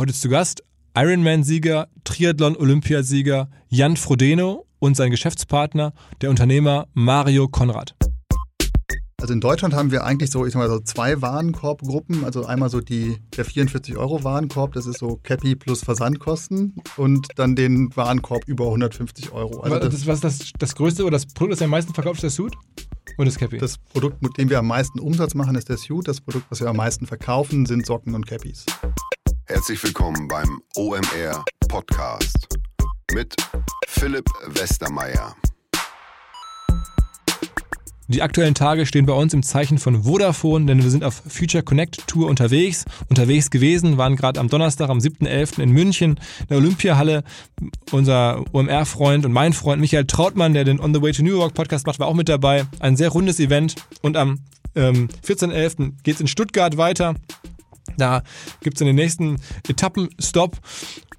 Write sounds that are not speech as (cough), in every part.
Heute zu Gast Ironman-Sieger, Triathlon-Olympiasieger Jan Frodeno und sein Geschäftspartner, der Unternehmer Mario Konrad. Also in Deutschland haben wir eigentlich so, ich sag mal so zwei Warenkorbgruppen. Also einmal so die, der 44 Euro Warenkorb, das ist so Cappy plus Versandkosten und dann den Warenkorb über 150 Euro. Also das, was ist das, das größte oder das Produkt, das am meisten verkauft, ist der Suit? Und das Cappy? Das Produkt, mit dem wir am meisten Umsatz machen, ist der Suit. Das Produkt, was wir am meisten verkaufen, sind Socken und Cappies. Herzlich willkommen beim OMR Podcast mit Philipp Westermeier. Die aktuellen Tage stehen bei uns im Zeichen von Vodafone, denn wir sind auf Future Connect Tour unterwegs, unterwegs gewesen, waren gerade am Donnerstag, am 7.11. in München, in der Olympiahalle. Unser OMR-Freund und mein Freund Michael Trautmann, der den On the Way to New York Podcast macht, war auch mit dabei. Ein sehr rundes Event und am ähm, 14.11. geht es in Stuttgart weiter. Da gibt es in den nächsten Etappen Stopp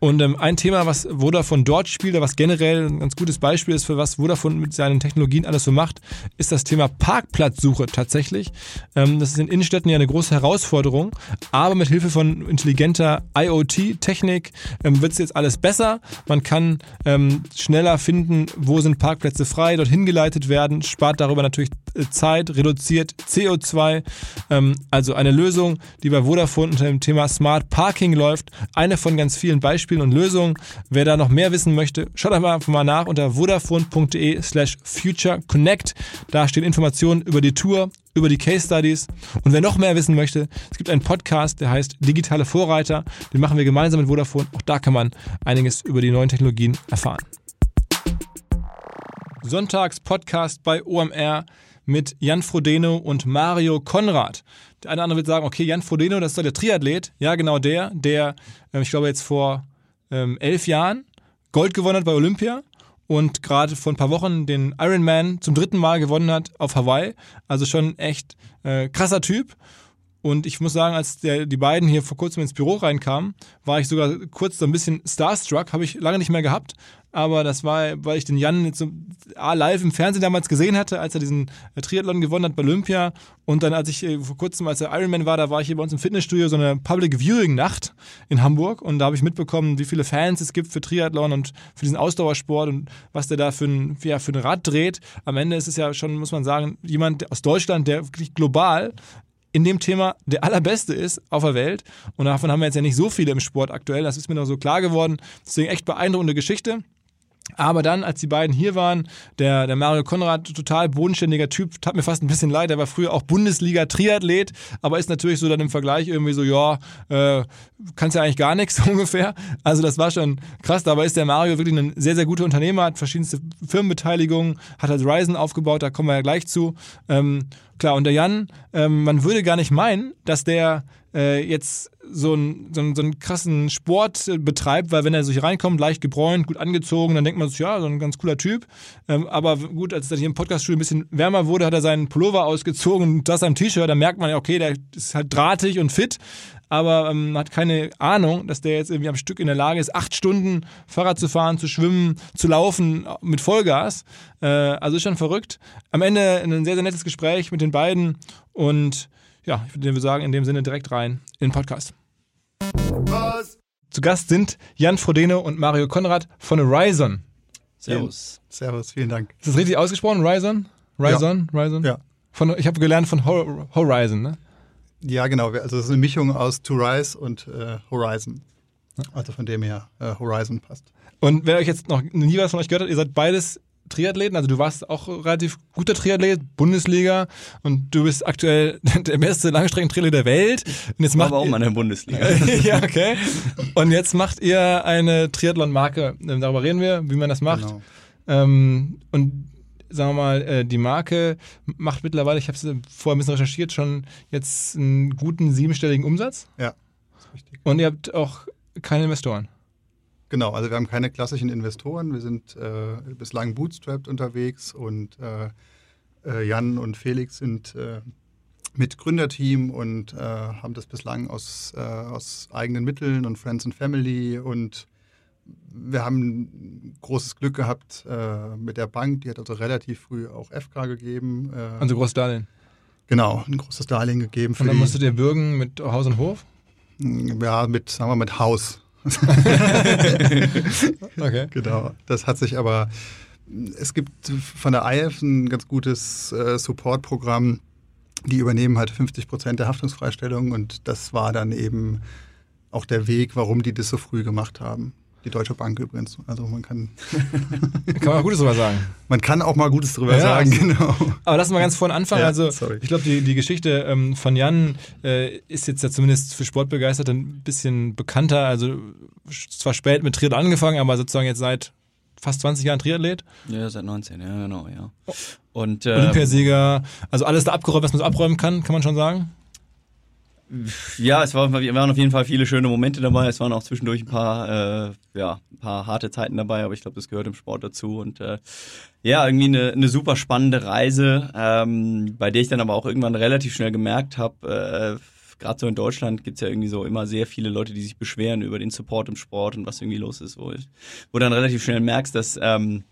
und ähm, ein Thema, was Vodafone dort spielt, was generell ein ganz gutes Beispiel ist, für was Vodafone mit seinen Technologien alles so macht, ist das Thema Parkplatzsuche tatsächlich. Ähm, das ist in Innenstädten ja eine große Herausforderung, aber mit Hilfe von intelligenter IoT-Technik ähm, wird es jetzt alles besser. Man kann ähm, schneller finden, wo sind Parkplätze frei, dorthin geleitet werden, spart darüber natürlich äh, Zeit, reduziert CO2. Ähm, also eine Lösung, die bei Vodafone unter dem Thema Smart Parking läuft. Eine von ganz vielen Beispielen Beispielen und Lösungen. Wer da noch mehr wissen möchte, schaut einfach mal nach unter vodafone.de slash futureconnect. Da stehen Informationen über die Tour, über die Case Studies. Und wer noch mehr wissen möchte, es gibt einen Podcast, der heißt Digitale Vorreiter. Den machen wir gemeinsam mit Vodafone. Auch da kann man einiges über die neuen Technologien erfahren. Sonntags Podcast bei OMR mit Jan Frodeno und Mario Konrad. Der eine oder andere wird sagen, okay, Jan Frodeno, das ist doch der Triathlet. Ja, genau der, der, äh, ich glaube, jetzt vor ähm, elf Jahren Gold gewonnen hat bei Olympia und gerade vor ein paar Wochen den Ironman zum dritten Mal gewonnen hat auf Hawaii. Also schon echt äh, krasser Typ. Und ich muss sagen, als der, die beiden hier vor kurzem ins Büro reinkamen, war ich sogar kurz so ein bisschen starstruck. Habe ich lange nicht mehr gehabt aber das war, weil ich den Jan jetzt so A, live im Fernsehen damals gesehen hatte, als er diesen Triathlon gewonnen hat bei Olympia und dann als ich äh, vor kurzem, als er Ironman war, da war ich hier bei uns im Fitnessstudio so eine Public Viewing Nacht in Hamburg und da habe ich mitbekommen, wie viele Fans es gibt für Triathlon und für diesen Ausdauersport und was der da für ein, ja, für ein Rad dreht. Am Ende ist es ja schon, muss man sagen, jemand aus Deutschland, der wirklich global in dem Thema der allerbeste ist auf der Welt. Und davon haben wir jetzt ja nicht so viele im Sport aktuell. Das ist mir noch so klar geworden. Deswegen echt beeindruckende Geschichte. Aber dann, als die beiden hier waren, der, der Mario Konrad, total bodenständiger Typ, tat mir fast ein bisschen leid. Er war früher auch Bundesliga-Triathlet, aber ist natürlich so dann im Vergleich irgendwie so, ja, äh, kannst ja eigentlich gar nichts (laughs) ungefähr. Also das war schon krass. Dabei ist der Mario wirklich ein sehr, sehr guter Unternehmer, hat verschiedenste Firmenbeteiligungen, hat halt Ryzen aufgebaut, da kommen wir ja gleich zu. Ähm, klar, und der Jan, ähm, man würde gar nicht meinen, dass der äh, jetzt so einen, so, einen, so einen krassen Sport äh, betreibt, weil wenn er sich reinkommt, leicht gebräunt, gut angezogen, dann denkt man sich, ja, so ein ganz cooler Typ. Ähm, aber gut, als es dann hier im Podcaststudio ein bisschen wärmer wurde, hat er seinen Pullover ausgezogen und das am T-Shirt, da merkt man ja, okay, der ist halt drahtig und fit, aber ähm, hat keine Ahnung, dass der jetzt irgendwie am Stück in der Lage ist, acht Stunden Fahrrad zu fahren, zu schwimmen, zu laufen mit Vollgas. Äh, also ist schon verrückt. Am Ende ein sehr, sehr nettes Gespräch mit den beiden und ja, ich würde sagen, in dem Sinne direkt rein in den Podcast. Was? Zu Gast sind Jan Frodeno und Mario Konrad von Horizon. Servus. Servus, vielen Dank. Ist das richtig ausgesprochen? Horizon? Horizon? Ja. Horizon? Ja. Von, ich habe gelernt von Horizon, ne? Ja, genau. Also es ist eine Mischung aus To Rise und äh, Horizon. Also von dem her äh, Horizon passt. Und wer euch jetzt noch nie was von euch gehört hat, ihr seid beides Triathleten. Also du warst auch relativ guter Triathlet, Bundesliga und du bist aktuell (laughs) der beste Langstreckentriathlet der Welt. Und jetzt macht aber auch mal in der Bundesliga. (laughs) ja, okay. Und jetzt macht ihr eine Triathlon-Marke. Darüber reden wir, wie man das macht. Genau. Ähm, und sagen wir mal, äh, die Marke macht mittlerweile, ich habe es vorher ein bisschen recherchiert, schon jetzt einen guten siebenstelligen Umsatz. Ja. Und ihr habt auch keine Investoren. Genau, also wir haben keine klassischen Investoren. Wir sind äh, bislang bootstrapped unterwegs und äh, äh, Jan und Felix sind äh, mit Gründerteam und äh, haben das bislang aus, äh, aus eigenen Mitteln und Friends and Family und wir haben großes Glück gehabt mit der Bank, die hat also relativ früh auch FK gegeben. also großes Darlehen. Genau, ein großes Darlehen gegeben. und dann musstet ihr bürgen mit Haus und Hof? Ja, mit, sagen wir, mit Haus. (laughs) Okay. Genau. Das hat sich aber, es gibt von der IF ein ganz gutes äh, Support-Programm. Die übernehmen halt 50 Prozent der Haftungsfreistellung und das war dann eben auch der Weg, warum die das so früh gemacht haben. Die Deutsche Bank übrigens. Also man kann, (laughs) Kann man Gutes drüber sagen. man kann auch mal Gutes drüber Ja, sagen, genau. Aber lass mal ganz vorne anfangen. Ja, also, sorry. ich glaube, die, die Geschichte ähm, von Jan äh, ist jetzt ja zumindest für Sportbegeisterte ein bisschen bekannter. Also, zwar spät mit Triathlon angefangen, aber sozusagen jetzt seit fast 20 Jahren Triathlet. Ja, seit 19, ja, genau, ja. Und äh, Olympiasieger, also alles da abgeräumt, was man so abräumen kann, kann man schon sagen. Ja, es war, waren auf jeden Fall viele schöne Momente dabei. Es waren auch zwischendurch ein paar, äh, ja, ein paar harte Zeiten dabei, aber ich glaube, das gehört im Sport dazu. Und äh, ja, irgendwie eine, eine super spannende Reise, ähm, bei der ich dann aber auch irgendwann relativ schnell gemerkt habe, äh, gerade so in Deutschland gibt's ja irgendwie so immer sehr viele Leute, die sich beschweren über den Support im Sport und was irgendwie los ist, wo, ich, wo dann relativ schnell merkst, dass ähm,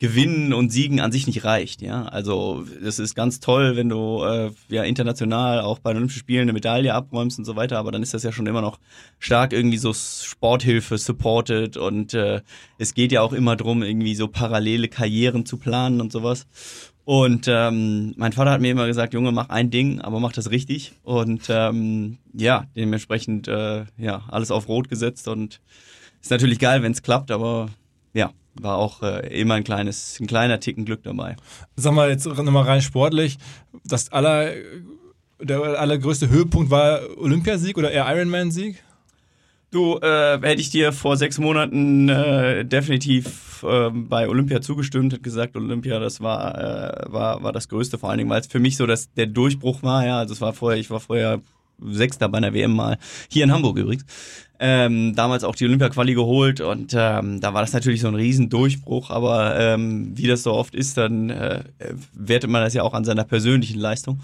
Gewinnen und Siegen an sich nicht reicht, ja. Also das ist ganz toll, wenn du äh, ja international auch bei Olympischen Spielen eine Medaille abräumst und so weiter, aber dann ist das ja schon immer noch stark irgendwie so Sporthilfe supported und äh, es geht ja auch immer drum, irgendwie so parallele Karrieren zu planen und sowas. Und ähm, mein Vater hat mir immer gesagt, Junge, mach ein Ding, aber mach das richtig. Und ähm, ja, dementsprechend äh, ja alles auf Rot gesetzt und ist natürlich geil, wenn es klappt, aber ja, war auch äh, immer ein kleines, ein kleiner Ticken Glück dabei. Sag mal jetzt nochmal rein sportlich, das aller, der allergrößte Höhepunkt war Olympiasieg oder eher Ironman-Sieg? Du, äh, hätte ich dir vor sechs Monaten äh, definitiv äh, bei Olympia zugestimmt, hätte gesagt, Olympia, das war, äh, war, war das Größte, vor allen Dingen, weil es für mich so dass der Durchbruch war, ja. Also es war vorher, ich war vorher Sechster bei einer WM mal, hier in Hamburg übrigens. Ähm, damals auch die Olympia-Quali geholt und ähm, da war das natürlich so ein Riesendurchbruch, aber ähm, wie das so oft ist, dann äh, wertet man das ja auch an seiner persönlichen Leistung.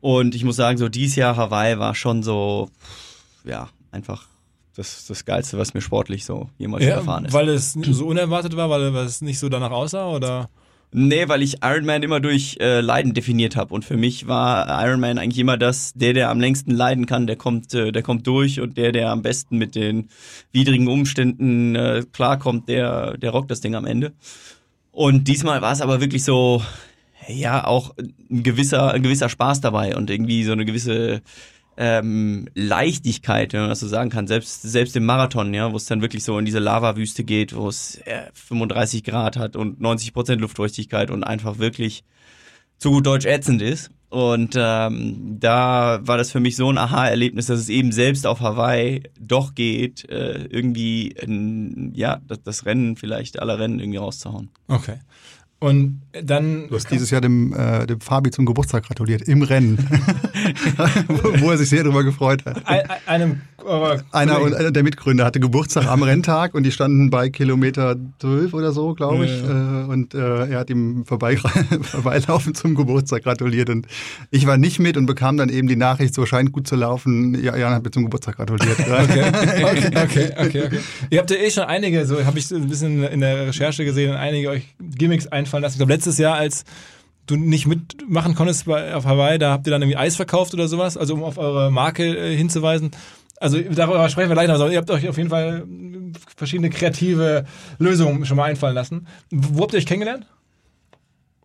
Und ich muss sagen, so dieses Jahr Hawaii war schon so, ja, einfach das, das Geilste, was mir sportlich so jemals erfahren ist. weil es so unerwartet war, weil es nicht so danach aussah oder? Nee, weil ich Ironman immer durch äh, Leiden definiert habe und für mich war Ironman eigentlich immer das, der, der am längsten leiden kann, der kommt, äh, der kommt durch und der, der am besten mit den widrigen Umständen äh, klarkommt, der, der rockt das Ding am Ende. Und diesmal war es aber wirklich so, ja, auch ein gewisser, ein gewisser Spaß dabei und irgendwie so eine gewisse ähm, Leichtigkeit, wenn man das so sagen kann, selbst, selbst im Marathon, ja, wo es dann wirklich so in diese Lavawüste geht, wo es äh, 35 Grad hat und 90 Prozent Luftfeuchtigkeit und einfach wirklich zu gut Deutsch ätzend ist. Und ähm, da war das für mich so ein Aha-Erlebnis, dass es eben selbst auf Hawaii doch geht, äh, irgendwie ein, ja, das, das Rennen vielleicht aller Rennen irgendwie rauszuhauen. Okay. Und dann. Du hast dieses Jahr dem, äh, dem Fabi zum Geburtstag gratuliert, im Rennen. wo, (laughs) wo er sich sehr darüber gefreut hat. Ein- ein- einem eurer Einer, einer der Mitgründer hatte Geburtstag am Renntag und die standen bei Kilometer 12 oder so, glaube ich. Ja, Äh, Und äh, er hat ihm vorbei, (laughs) vorbeilaufen zum Geburtstag gratuliert. Und ich war nicht mit und bekam dann eben die Nachricht, so scheint gut zu laufen. Ja, Jan hat mir zum Geburtstag gratuliert. (laughs) Okay, okay, okay, okay, okay. Ihr habt ja eh schon einige, so habe ich ein bisschen in der Recherche gesehen, einige euch Gimmicks einfallen lassen. Ich glaube, letztes Jahr, als du nicht mitmachen konntest bei, auf Hawaii, da habt ihr dann irgendwie Eis verkauft oder sowas, also um auf eure Marke äh, hinzuweisen. Also darüber sprechen wir gleich noch. Also, ihr habt euch auf jeden Fall äh, verschiedene kreative Lösungen schon mal einfallen lassen. Wo habt ihr euch kennengelernt?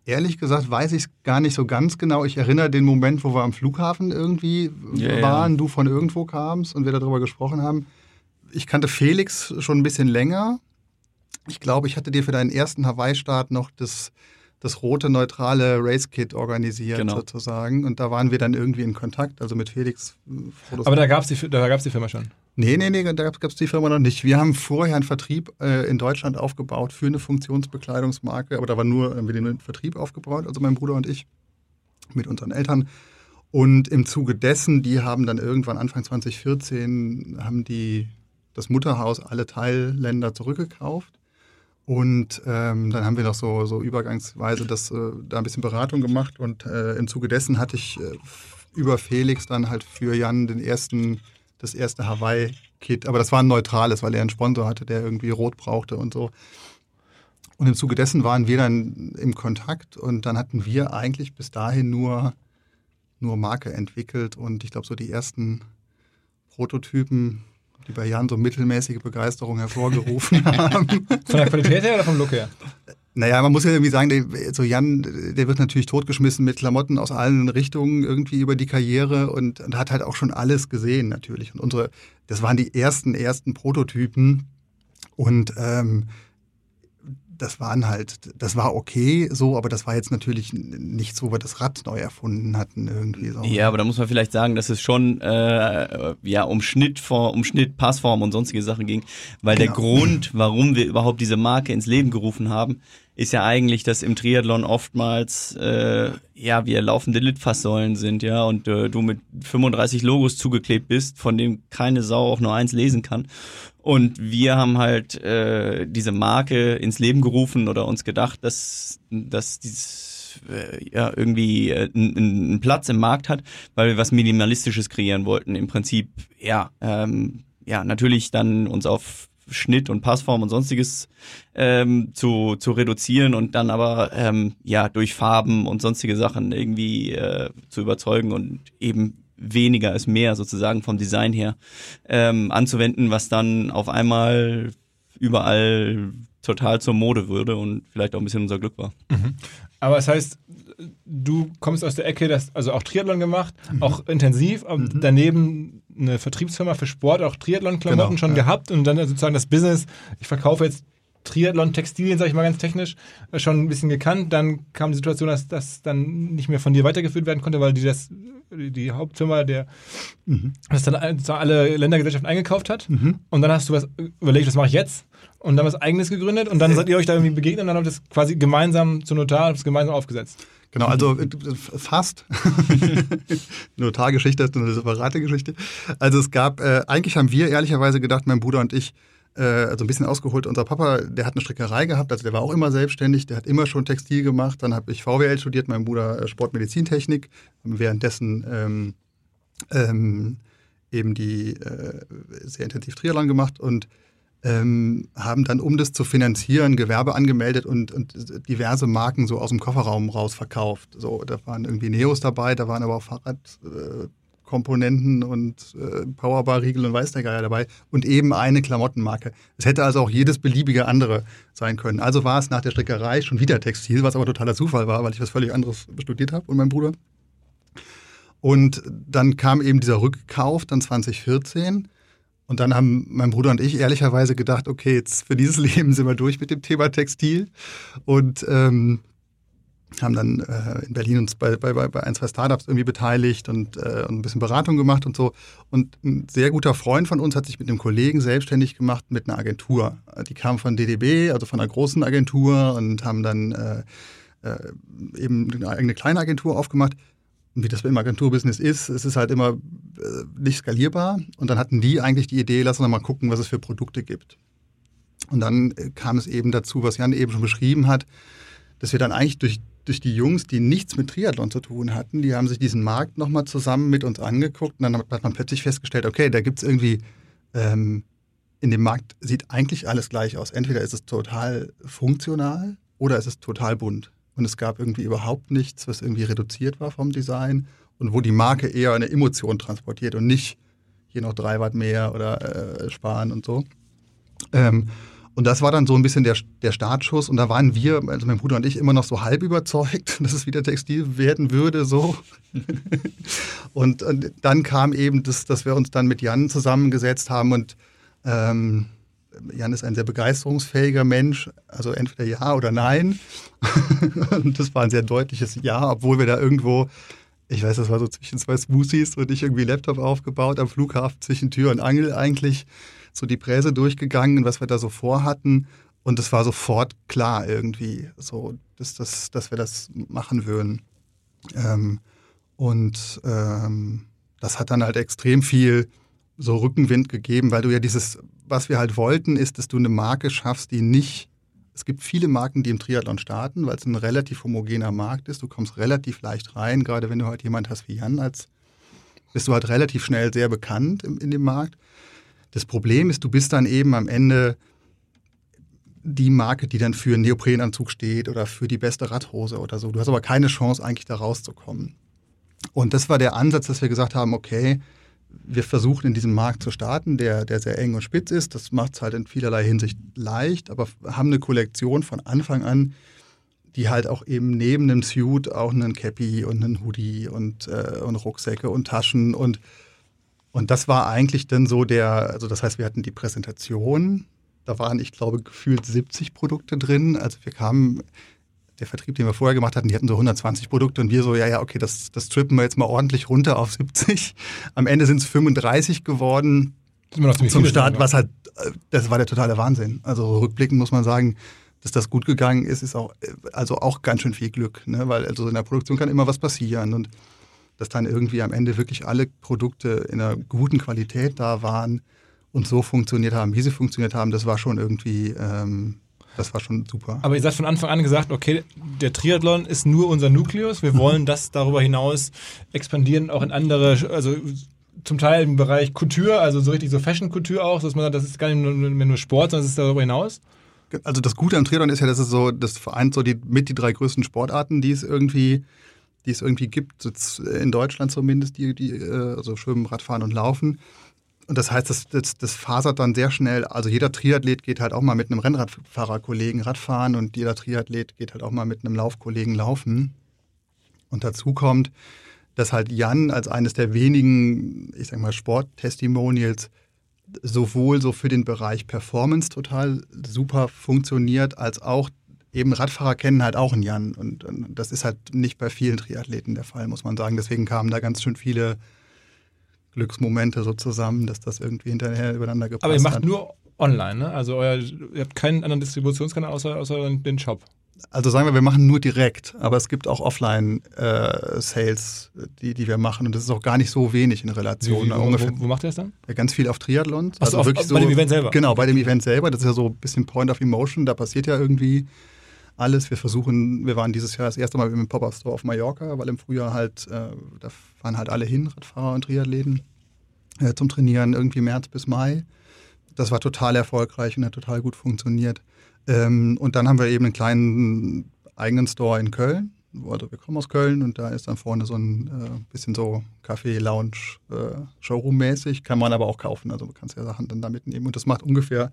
Ehrlich gesagt weiß ich es gar nicht so ganz genau. Ich erinnere den Moment, wo wir am Flughafen irgendwie ja. waren, du von irgendwo kamst und wir darüber gesprochen haben. Ich kannte Felix schon ein bisschen länger. Ich glaube, ich hatte dir für deinen ersten Hawaii-Start noch das, das rote, neutrale Race-Kit organisiert Genau. sozusagen. Und da waren wir dann irgendwie in Kontakt, also mit Felix. äh, Fotos Aber da gab es die, da gab's die Firma schon. Nee, nee, nee, da gab es die Firma noch nicht. Wir haben vorher einen Vertrieb äh, in Deutschland aufgebaut für eine Funktionsbekleidungsmarke, aber da war nur, haben wir den Vertrieb aufgebaut, also mein Bruder und ich, mit unseren Eltern. Und im Zuge dessen, die haben dann irgendwann Anfang 2014, haben die das Mutterhaus alle Teilländer zurückgekauft. Und ähm, dann haben wir noch so, so übergangsweise das, äh, da ein bisschen Beratung gemacht. Und äh, im Zuge dessen hatte ich äh, über Felix dann halt für Jan den ersten, das erste Hawaii-Kit. Aber das war ein neutrales, weil er einen Sponsor hatte, der irgendwie rot brauchte und so. Und im Zuge dessen waren wir dann im Kontakt und dann hatten wir eigentlich bis dahin nur, nur Marke entwickelt und ich glaube so die ersten Prototypen, die bei Jan so mittelmäßige Begeisterung hervorgerufen (laughs) haben. Von der Qualität her oder vom Look her? Naja, man muss ja irgendwie sagen, der, so Jan, der wird natürlich totgeschmissen mit Klamotten aus allen Richtungen irgendwie über die Karriere und, und hat halt auch schon alles gesehen natürlich. Und unsere, das waren die ersten, ersten Prototypen und ähm, das waren halt, das war okay so, aber das war jetzt natürlich nichts, wo wir das Rad neu erfunden hatten irgendwie so. Ja, aber da muss man vielleicht sagen, dass es schon äh, ja um Schnittform, um Schnitt, Passform und sonstige Sachen ging, weil genau. der Grund, warum wir überhaupt diese Marke ins Leben gerufen haben, ist ja eigentlich, dass im Triathlon oftmals äh, ja wir laufende Litfaßsäulen sind, ja, und äh, du mit 35 Logos zugeklebt bist, von dem keine Sau auch nur eins lesen kann. Und wir haben halt äh, diese Marke ins Leben gerufen oder uns gedacht, dass, dass dieses äh, ja irgendwie äh, einen Platz im Markt hat, weil wir was Minimalistisches kreieren wollten. Im Prinzip, ja, ähm, ja, natürlich dann uns auf Schnitt und Passform und sonstiges ähm, zu, zu reduzieren und dann aber ähm, ja durch Farben und sonstige Sachen irgendwie äh, zu überzeugen und eben weniger ist mehr sozusagen vom Design her ähm, anzuwenden, was dann auf einmal überall total zur Mode würde und vielleicht auch ein bisschen unser Glück war. Mhm. Aber das heißt, du kommst aus der Ecke, das, also auch Triathlon gemacht, mhm. auch intensiv, mhm. daneben eine Vertriebsfirma für Sport, auch Triathlon-Klamotten genau, schon ja. gehabt und dann sozusagen das Business, ich verkaufe jetzt Triathlon-Textilien, sage ich mal ganz technisch, äh, schon ein bisschen gekannt. Dann kam die Situation, dass das dann nicht mehr von dir weitergeführt werden konnte, weil die das die Hauptfirma, der mhm. das dann alle Ländergesellschaften eingekauft hat. Mhm. Und dann hast du was überlegt, was mache ich jetzt? Und dann was eigenes gegründet und dann seid ihr euch da irgendwie begegnet und dann habt ihr das quasi gemeinsam zu Notar, habt es gemeinsam aufgesetzt. Genau, also äh, fast. (laughs) Notargeschichte ist eine separate Geschichte. Also es gab, äh, eigentlich haben wir ehrlicherweise gedacht, mein Bruder und ich, äh, also ein bisschen ausgeholt, unser Papa, der hat eine Strickerei gehabt, also der war auch immer selbstständig, der hat immer schon Textil gemacht. Dann habe ich VWL studiert, mein Bruder äh, Sportmedizintechnik, währenddessen ähm, ähm, eben die äh, sehr intensiv Triathlon gemacht und ähm, haben dann, um das zu finanzieren, Gewerbe angemeldet und, und diverse Marken so aus dem Kofferraum raus verkauft. So, da waren irgendwie Neos dabei, da waren aber auch Fahrradkomponenten äh, und äh, Powerbar-Riegel und weiß der Geier dabei und eben eine Klamottenmarke. Es hätte also auch jedes beliebige andere sein können. Also war es nach der Strickerei schon wieder Textil, was aber totaler Zufall war, weil ich was völlig anderes studiert habe und mein Bruder. Und dann kam eben dieser Rückkauf dann 2014 und dann haben mein Bruder und ich ehrlicherweise gedacht, okay, jetzt für dieses (laughs) Leben sind wir durch mit dem Thema Textil und ähm, haben dann äh, in Berlin uns bei, bei, bei ein, zwei Startups irgendwie beteiligt und, äh, und ein bisschen Beratung gemacht und so. Und ein sehr guter Freund von uns hat sich mit einem Kollegen selbstständig gemacht mit einer Agentur. Die kam von DDB, also von einer großen Agentur und haben dann äh, äh eben eine eigene kleine Agentur aufgemacht wie das im Agenturbusiness ist, es ist halt immer äh, nicht skalierbar. Und dann hatten die eigentlich die Idee, lass uns mal gucken, was es für Produkte gibt. Und dann äh, kam es eben dazu, was Jan eben schon beschrieben hat, dass wir dann eigentlich durch, durch die Jungs, die nichts mit Triathlon zu tun hatten, die haben sich diesen Markt nochmal zusammen mit uns angeguckt und dann hat man plötzlich festgestellt, okay, da gibt es irgendwie, ähm, in dem Markt sieht eigentlich alles gleich aus. Entweder ist es total funktional oder ist es total bunt und es gab irgendwie überhaupt nichts, was irgendwie reduziert war vom Design und wo die Marke eher eine Emotion transportiert und nicht hier noch drei Watt mehr oder äh, sparen und so. Ähm, und das war dann so ein bisschen der, der Startschuss. Und da waren wir, also mein Bruder und ich, immer noch so halb überzeugt, (laughs) dass es wieder Textil werden würde. So. (laughs) und, und, dann kam eben das, dass wir uns dann mit Jan zusammengesetzt haben und ähm, Jan ist ein sehr begeisterungsfähiger Mensch, also entweder ja oder nein. (laughs) und das war ein sehr deutliches Ja, obwohl wir da irgendwo, ich weiß, das war so zwischen zwei Smoothies und ich irgendwie Laptop aufgebaut am Flughafen zwischen Tür und Angel eigentlich so die Präse durchgegangen, was wir da so vorhatten. Und es war sofort klar irgendwie, so, dass, dass, dass wir das machen würden. Ähm, und ähm, das hat dann halt extrem viel so Rückenwind gegeben, weil du ja dieses, was wir halt wollten, ist, dass du eine Marke schaffst, die nicht, es gibt viele Marken, die im Triathlon starten, weil es ein relativ homogener Markt ist. Du kommst relativ leicht rein, gerade wenn du halt jemand hast wie Jan, als bist du halt relativ schnell sehr bekannt in, in dem Markt. Das Problem ist, du bist dann eben am Ende die Marke, die dann für einen Neoprenanzug steht oder für die beste Radhose oder so. Du hast aber keine Chance, eigentlich da rauszukommen. Und das war der Ansatz, dass wir gesagt haben, okay, wir versuchen in diesem Markt zu starten, der, der sehr eng und spitz ist. Das macht es halt in vielerlei Hinsicht leicht, aber haben eine Kollektion von Anfang an, die halt auch eben neben einem Suit auch einen Cappy und einen Hoodie und, äh, und Rucksäcke und Taschen und und das war eigentlich dann so der, also das heißt, wir hatten die Präsentation, da waren, ich glaube, gefühlt 70 Produkte drin. Also wir kamen, der Vertrieb, den wir vorher gemacht hatten, die hatten so 120 Produkte und wir so, ja, ja, okay, das, das trippen wir jetzt mal ordentlich runter auf 70. Am Ende sind es 35 geworden zum Start, was halt, das war der totale Wahnsinn. Also rückblickend muss man sagen, dass das gut gegangen ist, ist auch, also auch ganz schön viel Glück, ne? weil also in der Produktion kann immer was passieren und dass dann irgendwie am Ende wirklich alle Produkte in einer guten Qualität da waren und so funktioniert haben, wie sie funktioniert haben, das war schon irgendwie, ähm, das war schon super. Aber ihr seid von Anfang an gesagt, okay, der Triathlon ist nur unser Nukleus. Wir wollen (laughs) das darüber hinaus expandieren, auch in andere, also zum Teil im Bereich Couture, also so richtig so Fashion-Couture auch, dass man sagt, das ist gar nicht mehr nur Sport, sondern es ist darüber hinaus. Also das Gute am Triathlon ist ja, dass es so, das vereint so die, mit die drei größten Sportarten, die es irgendwie die es irgendwie gibt, in Deutschland zumindest, die, die äh, also Schwimmen, Radfahren und Laufen. Und das heißt, das, das, das fasert dann sehr schnell. Also jeder Triathlet geht halt auch mal mit einem Rennradfahrerkollegen Radfahren und jeder Triathlet geht halt auch mal mit einem Laufkollegen laufen. Und dazu kommt, dass halt Jan als eines der wenigen, ich sag mal, Sporttestimonials sowohl so für den Bereich Performance total super funktioniert, als auch eben Radfahrer kennen halt auch einen Jan. Und, und, das ist halt nicht bei vielen Triathleten der Fall, muss man sagen. Deswegen kamen da ganz schön viele Glücksmomente so zusammen, dass das irgendwie hinterher übereinander gepasst hat. Aber ihr macht hat. nur online, ne? Also euer, ihr habt keinen anderen Distributionskanal außer, außer den Shop. Also sagen wir, wir machen nur direkt, aber es gibt auch Offline-Sales, äh, die, die wir machen und das ist auch gar nicht so wenig in Relation. Wie, wie, wo, wo, wo, macht ihr das dann? Ja, ganz viel auf Triathlon. Also auf, wirklich so, bei dem Event selber? Genau, bei dem Event selber. Das ist ja so ein bisschen Point of Emotion, da passiert ja irgendwie alles. Wir versuchen, wir waren dieses Jahr das erste Mal im Pop-Up-Store auf Mallorca, weil im Frühjahr halt, äh, da fahren halt alle hin, Radfahrer und Triathleten, äh, zum Trainieren, irgendwie März bis Mai. Das war total erfolgreich und hat total gut funktioniert. Ähm, und dann haben wir eben einen kleinen eigenen Store in Köln. Also wir kommen aus Köln und da ist dann vorne so ein äh, bisschen so Café, Lounge, äh. Kann man aber auch kaufen. Also man kann ja Sachen dann da mitnehmen. Und das macht ungefähr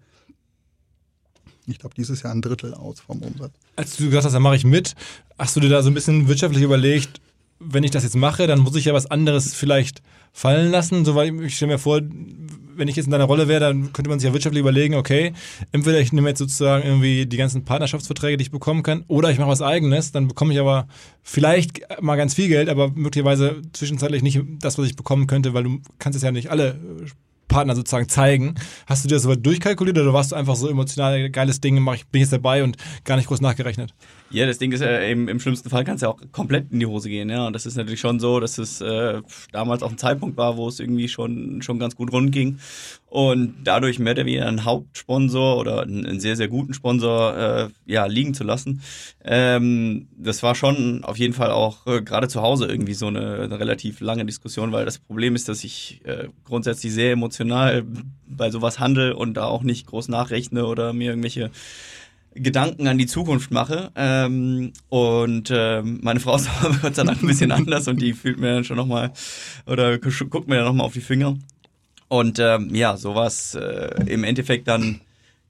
ich glaube, dieses Jahr ein Drittel aus vom Umsatz. Als du gesagt hast, da mache ich mit, hast du dir da so ein bisschen wirtschaftlich überlegt, wenn ich das jetzt mache, dann muss ich ja was anderes vielleicht fallen lassen. So, weil ich stelle mir vor, wenn ich jetzt in deiner Rolle wäre, dann könnte man sich ja wirtschaftlich überlegen, okay, entweder ich nehme jetzt sozusagen irgendwie die ganzen Partnerschaftsverträge, die ich bekommen kann, oder ich mache was eigenes, dann bekomme ich aber vielleicht mal ganz viel Geld, aber möglicherweise zwischenzeitlich nicht das, was ich bekommen könnte, weil du kannst es ja nicht alle Partner sozusagen zeigen. Hast du dir das so durchkalkuliert oder warst du einfach so emotional, geiles Ding, mach ich, bin jetzt dabei und gar nicht groß nachgerechnet? Ja, das Ding ist ja, im, im schlimmsten Fall kann es ja auch komplett in die Hose gehen, ja. Und das ist natürlich schon so, dass es äh, damals auch ein Zeitpunkt war, wo es irgendwie schon, schon ganz gut rund ging. Und dadurch mehr oder weniger einen Hauptsponsor oder einen, einen sehr, sehr guten Sponsor äh, ja, liegen zu lassen. Ähm, das war schon auf jeden Fall auch äh, gerade zu Hause irgendwie so eine, eine, relativ lange Diskussion, weil das Problem ist, dass ich äh, grundsätzlich sehr emotional bei sowas handle und da auch nicht groß nachrechne oder mir irgendwelche Gedanken an die Zukunft mache. Ähm, und ähm, meine Frau (laughs) ist aber Gott sei Dank ein bisschen anders und die fühlt mir dann schon nochmal oder guckt mir dann nochmal auf die Finger. Und ähm, ja, sowas äh, im Endeffekt dann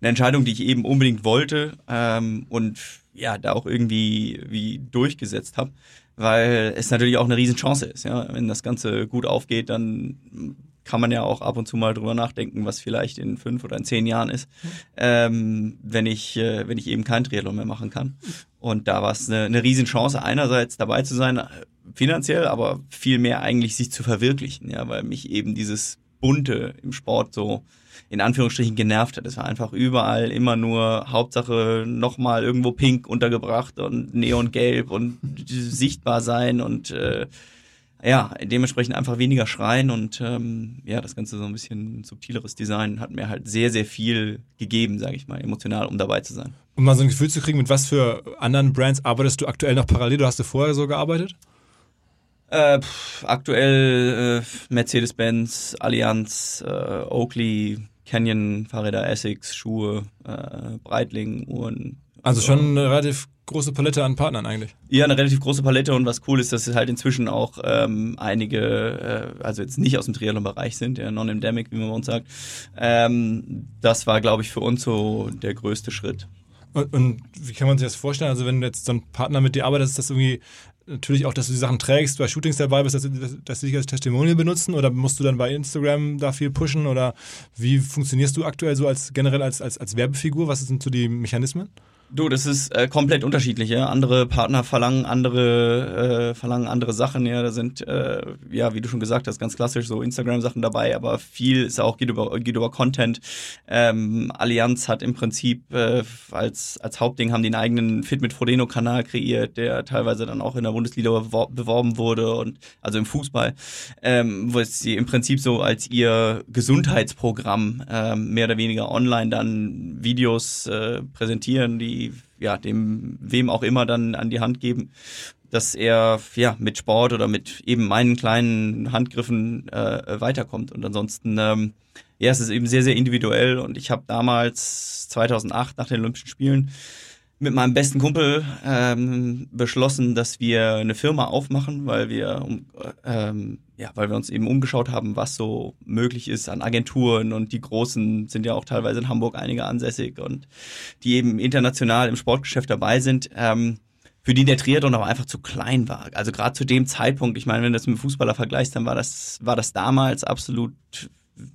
eine Entscheidung, die ich eben unbedingt wollte ähm, und ja, da auch irgendwie wie durchgesetzt habe, weil es natürlich auch eine Riesenchance ist. Ja? Wenn das Ganze gut aufgeht, dann kann man ja auch ab und zu mal drüber nachdenken, was vielleicht in fünf oder in zehn Jahren ist, ähm, wenn ich äh, wenn ich eben kein Triathlon mehr machen kann. Und da war es eine, eine Riesenchance, einerseits dabei zu sein, finanziell, aber viel mehr eigentlich sich zu verwirklichen, ja, weil mich eben dieses Bunte im Sport so in Anführungsstrichen genervt hat. Es war einfach überall immer nur Hauptsache nochmal irgendwo pink untergebracht und neongelb und sichtbar sein und äh, ja, dementsprechend einfach weniger schreien und ähm, ja, das Ganze so ein bisschen subtileres Design hat mir halt sehr, sehr viel gegeben, sage ich mal, emotional, um dabei zu sein. Um mal so ein Gefühl zu kriegen, mit was für anderen Brands arbeitest du aktuell noch parallel? Du hast du vorher so gearbeitet? Äh, pff, aktuell äh, Mercedes-Benz, Allianz, äh, Oakley, Canyon, Fahrräder, Essex, Schuhe, äh, Breitling, Uhren, Also schon relativ große Palette an Partnern eigentlich. Ja, eine relativ große Palette und was cool ist, dass es halt inzwischen auch ähm, einige, äh, also jetzt nicht aus dem Triathlon-Bereich sind, ja, non-endemic, wie man bei uns sagt. Ähm, das war, glaube ich, für uns so der größte Schritt. Und, und, wie kann man sich das vorstellen? Also wenn jetzt so ein Partner mit dir arbeitet, ist das irgendwie natürlich auch, dass du die Sachen trägst, bei Shootings dabei bist, dass, dass, dass sie dich als Testimonial benutzen oder musst du dann bei Instagram da viel pushen oder wie funktionierst du aktuell so als generell als, als, als Werbefigur? Was sind so die Mechanismen? Du, das ist äh, komplett unterschiedlich. Ja? Andere Partner verlangen andere, äh, verlangen andere Sachen. Ja, da sind äh, ja, wie du schon gesagt hast, ganz klassisch so Instagram-Sachen dabei, aber viel ist auch geht über geht über Content. Ähm, Allianz hat im Prinzip äh, als als Hauptding haben einen eigenen Fit mit Frodeno-Kanal kreiert, der teilweise dann auch in der Bundesliga beworben wurde und also im Fußball, ähm, wo sie im Prinzip so als ihr Gesundheitsprogramm ähm, mehr oder weniger online dann Videos äh, präsentieren, die ja, dem, wem auch immer dann an die Hand geben, dass er ja mit Sport oder mit eben meinen kleinen Handgriffen äh, weiterkommt. Und ansonsten, ähm, ja, es ist eben sehr, sehr individuell. Und ich habe damals 2008 nach den Olympischen Spielen mit meinem besten Kumpel ähm, beschlossen, dass wir eine Firma aufmachen, weil wir ähm, ja, weil wir uns eben umgeschaut haben, was so möglich ist an Agenturen und die großen sind ja auch teilweise in Hamburg einige ansässig und die eben international im Sportgeschäft dabei sind. Ähm, für die der Triathlon aber einfach zu klein war. Also gerade zu dem Zeitpunkt, ich meine, wenn du das mit dem Fußballer vergleichst, dann war das, war das damals absolut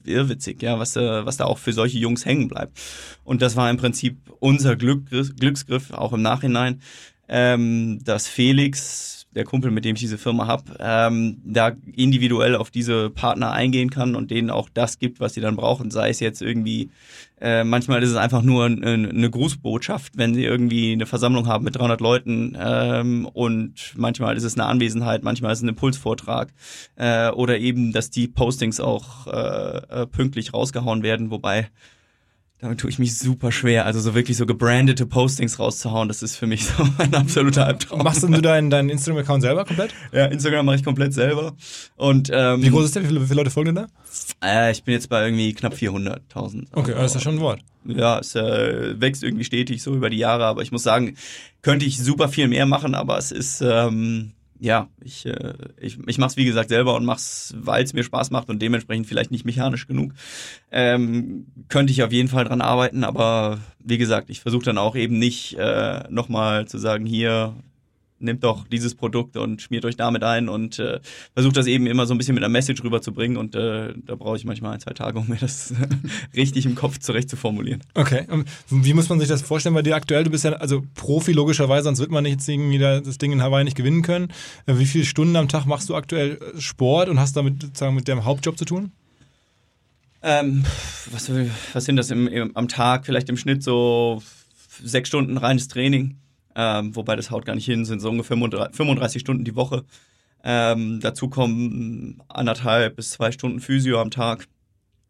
irrwitzig, ja, was, äh, was da auch für solche Jungs hängen bleibt. Und das war im Prinzip unser Glück, Glücksgriff, auch im Nachhinein, ähm, dass Felix der Kumpel, mit dem ich diese Firma habe, ähm, da individuell auf diese Partner eingehen kann und denen auch das gibt, was sie dann brauchen. Sei es jetzt irgendwie, äh, manchmal ist es einfach nur eine, Grußbotschaft, wenn sie irgendwie eine Versammlung haben mit 300 Leuten ähm, und manchmal ist es eine Anwesenheit, manchmal ist es ein Impulsvortrag äh, oder eben, dass die Postings auch äh, äh pünktlich rausgehauen werden, wobei damit tue ich mich super schwer. Also so wirklich so gebrandete Postings rauszuhauen, das ist für mich (laughs) so ein absoluter Albtraum. Machst du deinen, deinen Instagram-Account selber komplett? Ja, Instagram mache ich komplett selber. Und, ähm, Wie groß ist der? Wie viele, wie viele Leute folgen dir da? Äh, ich bin jetzt bei irgendwie knapp 400.000. Okay, also, das ist ja schon ein Wort. Ja, es äh, wächst irgendwie stetig so über die Jahre, aber ich muss sagen, könnte ich super viel mehr machen, aber es ist... Ähm, ja, ich, äh, ich, ich mache es wie gesagt selber und mach's, weil es mir Spaß macht und dementsprechend vielleicht nicht mechanisch genug. Ähm, könnte ich auf jeden Fall dran arbeiten, aber wie gesagt, ich versuche dann auch eben nicht äh, nochmal zu sagen, hier, nehmt doch dieses Produkt und schmiert euch damit ein und äh, versucht das eben immer so ein bisschen mit einer Message rüberzubringen und äh, da brauche ich manchmal ein, zwei Tage, um mir das (laughs) richtig im Kopf zurecht zu formulieren. Okay, und wie muss man sich das vorstellen bei dir aktuell? Du bist ja also Profi logischerweise, sonst wird man nicht jetzt irgendwie das Ding in Hawaii nicht gewinnen können. Äh, wie viele Stunden am Tag machst du aktuell äh, Sport und hast damit sozusagen mit deinem Hauptjob zu tun? Ähm, was, was sind das im, im, am Tag? Vielleicht im Schnitt so sechs Stunden reines Training ähm, wobei das haut gar nicht hin, sind so ungefähr 35 Stunden die Woche. Ähm, dazu kommen anderthalb bis zwei Stunden Physio am Tag.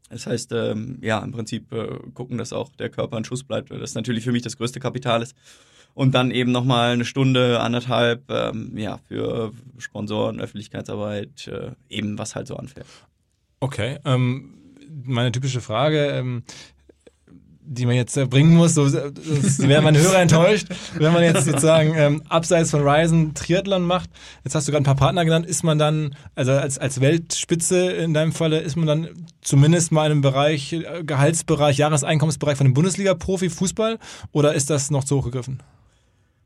Das heißt, ähm, ja, im Prinzip äh, gucken, dass auch der Körper in Schuss bleibt, weil das natürlich für mich das größte Kapital ist. Und dann eben nochmal eine Stunde, anderthalb, ähm, ja, für Sponsoren, Öffentlichkeitsarbeit, äh, eben was halt so anfällt. Okay, ähm, meine typische Frage, ähm, die man jetzt bringen muss. So wäre mein Hörer enttäuscht, wenn man jetzt sozusagen ähm, abseits von Ryzen Triathlon macht. Jetzt hast du gerade ein paar Partner genannt. Ist man dann, also als, als Weltspitze in deinem Falle, ist man dann zumindest mal in einem Bereich, äh, Gehaltsbereich, Jahreseinkommensbereich von einem Bundesliga-Profi Fußball oder ist das noch zu hoch gegriffen?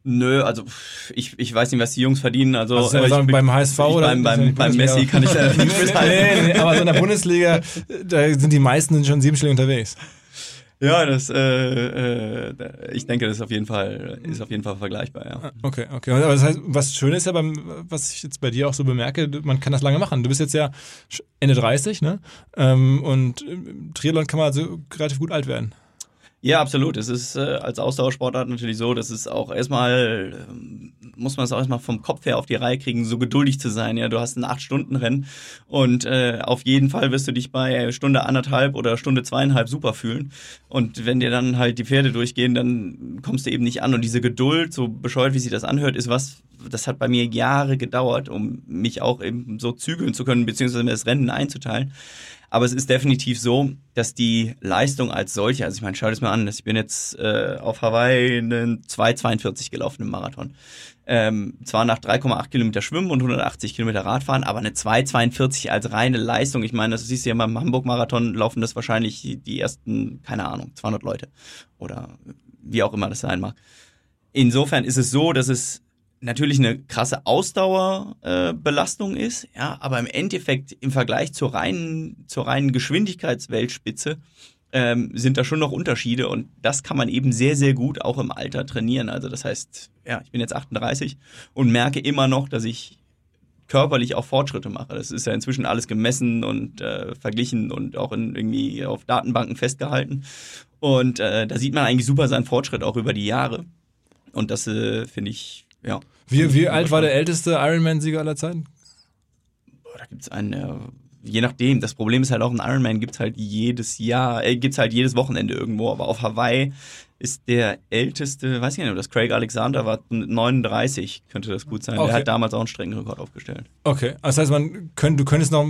Nö, also ich, ich weiß nicht, was die Jungs verdienen. Also, also äh, ich, beim HSV oder beim, beim, beim Messi kann ich da nicht mithalten. Nee, nee, aber so in der Bundesliga, da sind die meisten schon siebenstellig unterwegs. Ja, das, äh, äh, ich denke, das ist auf jeden Fall, ist auf jeden Fall vergleichbar, ja. Ah, okay, okay. Aber das heißt, was schön ist ja beim, was ich jetzt bei dir auch so bemerke, man kann das lange machen. Du bist jetzt ja Ende 30, ne? Ähm, und Triathlon kann man also relativ gut alt werden. Ja, absolut. Es ist äh, als Ausdauersportart natürlich so, dass es auch erstmal, äh, muss man es auch erstmal vom Kopf her auf die Reihe kriegen, so geduldig zu sein. Ja, du hast ein Acht-Stunden-Rennen und äh, auf jeden Fall wirst du dich bei Stunde anderthalb oder Stunde zweieinhalb super fühlen. Und wenn dir dann halt die Pferde durchgehen, dann kommst du eben nicht an. Und diese Geduld, so bescheuert wie sich das anhört, ist was, das hat bei mir Jahre gedauert, um mich auch eben so zügeln zu können, beziehungsweise mir das Rennen einzuteilen. Aber es ist definitiv so, dass die Leistung als solche, also ich meine, schau das mal an, ich bin jetzt äh, auf Hawaii einen 2,42 gelaufen im Marathon. Ähm, zwar nach 3,8 Kilometer Schwimmen und 180 Kilometer Radfahren, aber eine 2,42 als reine Leistung. Ich meine, das siehst du ja beim Hamburg-Marathon laufen das wahrscheinlich die ersten, keine Ahnung, 200 Leute oder wie auch immer das sein mag. Insofern ist es so, dass es natürlich eine krasse Ausdauerbelastung äh, ist, ja, aber im Endeffekt im Vergleich zur reinen, zur reinen Geschwindigkeitsweltspitze ähm, sind da schon noch Unterschiede und das kann man eben sehr, sehr gut auch im Alter trainieren. Also das heißt, ja, ich bin jetzt 38 und merke immer noch, dass ich körperlich auch Fortschritte mache. Das ist ja inzwischen alles gemessen und äh, verglichen und auch in, irgendwie auf Datenbanken festgehalten. Und äh, da sieht man eigentlich super seinen Fortschritt auch über die Jahre. Und das äh, finde ich, ja. Wie, wie alt war der älteste Ironman-Sieger aller Zeiten? Boah, da gibt es einen, äh, je nachdem. Das Problem ist halt auch, ein Ironman gibt es halt jedes Jahr, äh, gibt es halt jedes Wochenende irgendwo. Aber auf Hawaii ist der älteste, weiß ich nicht, das Craig Alexander war 39, könnte das gut sein. Okay. Der hat damals auch einen strengen Rekord aufgestellt. Okay, das heißt, man könnt, du könntest noch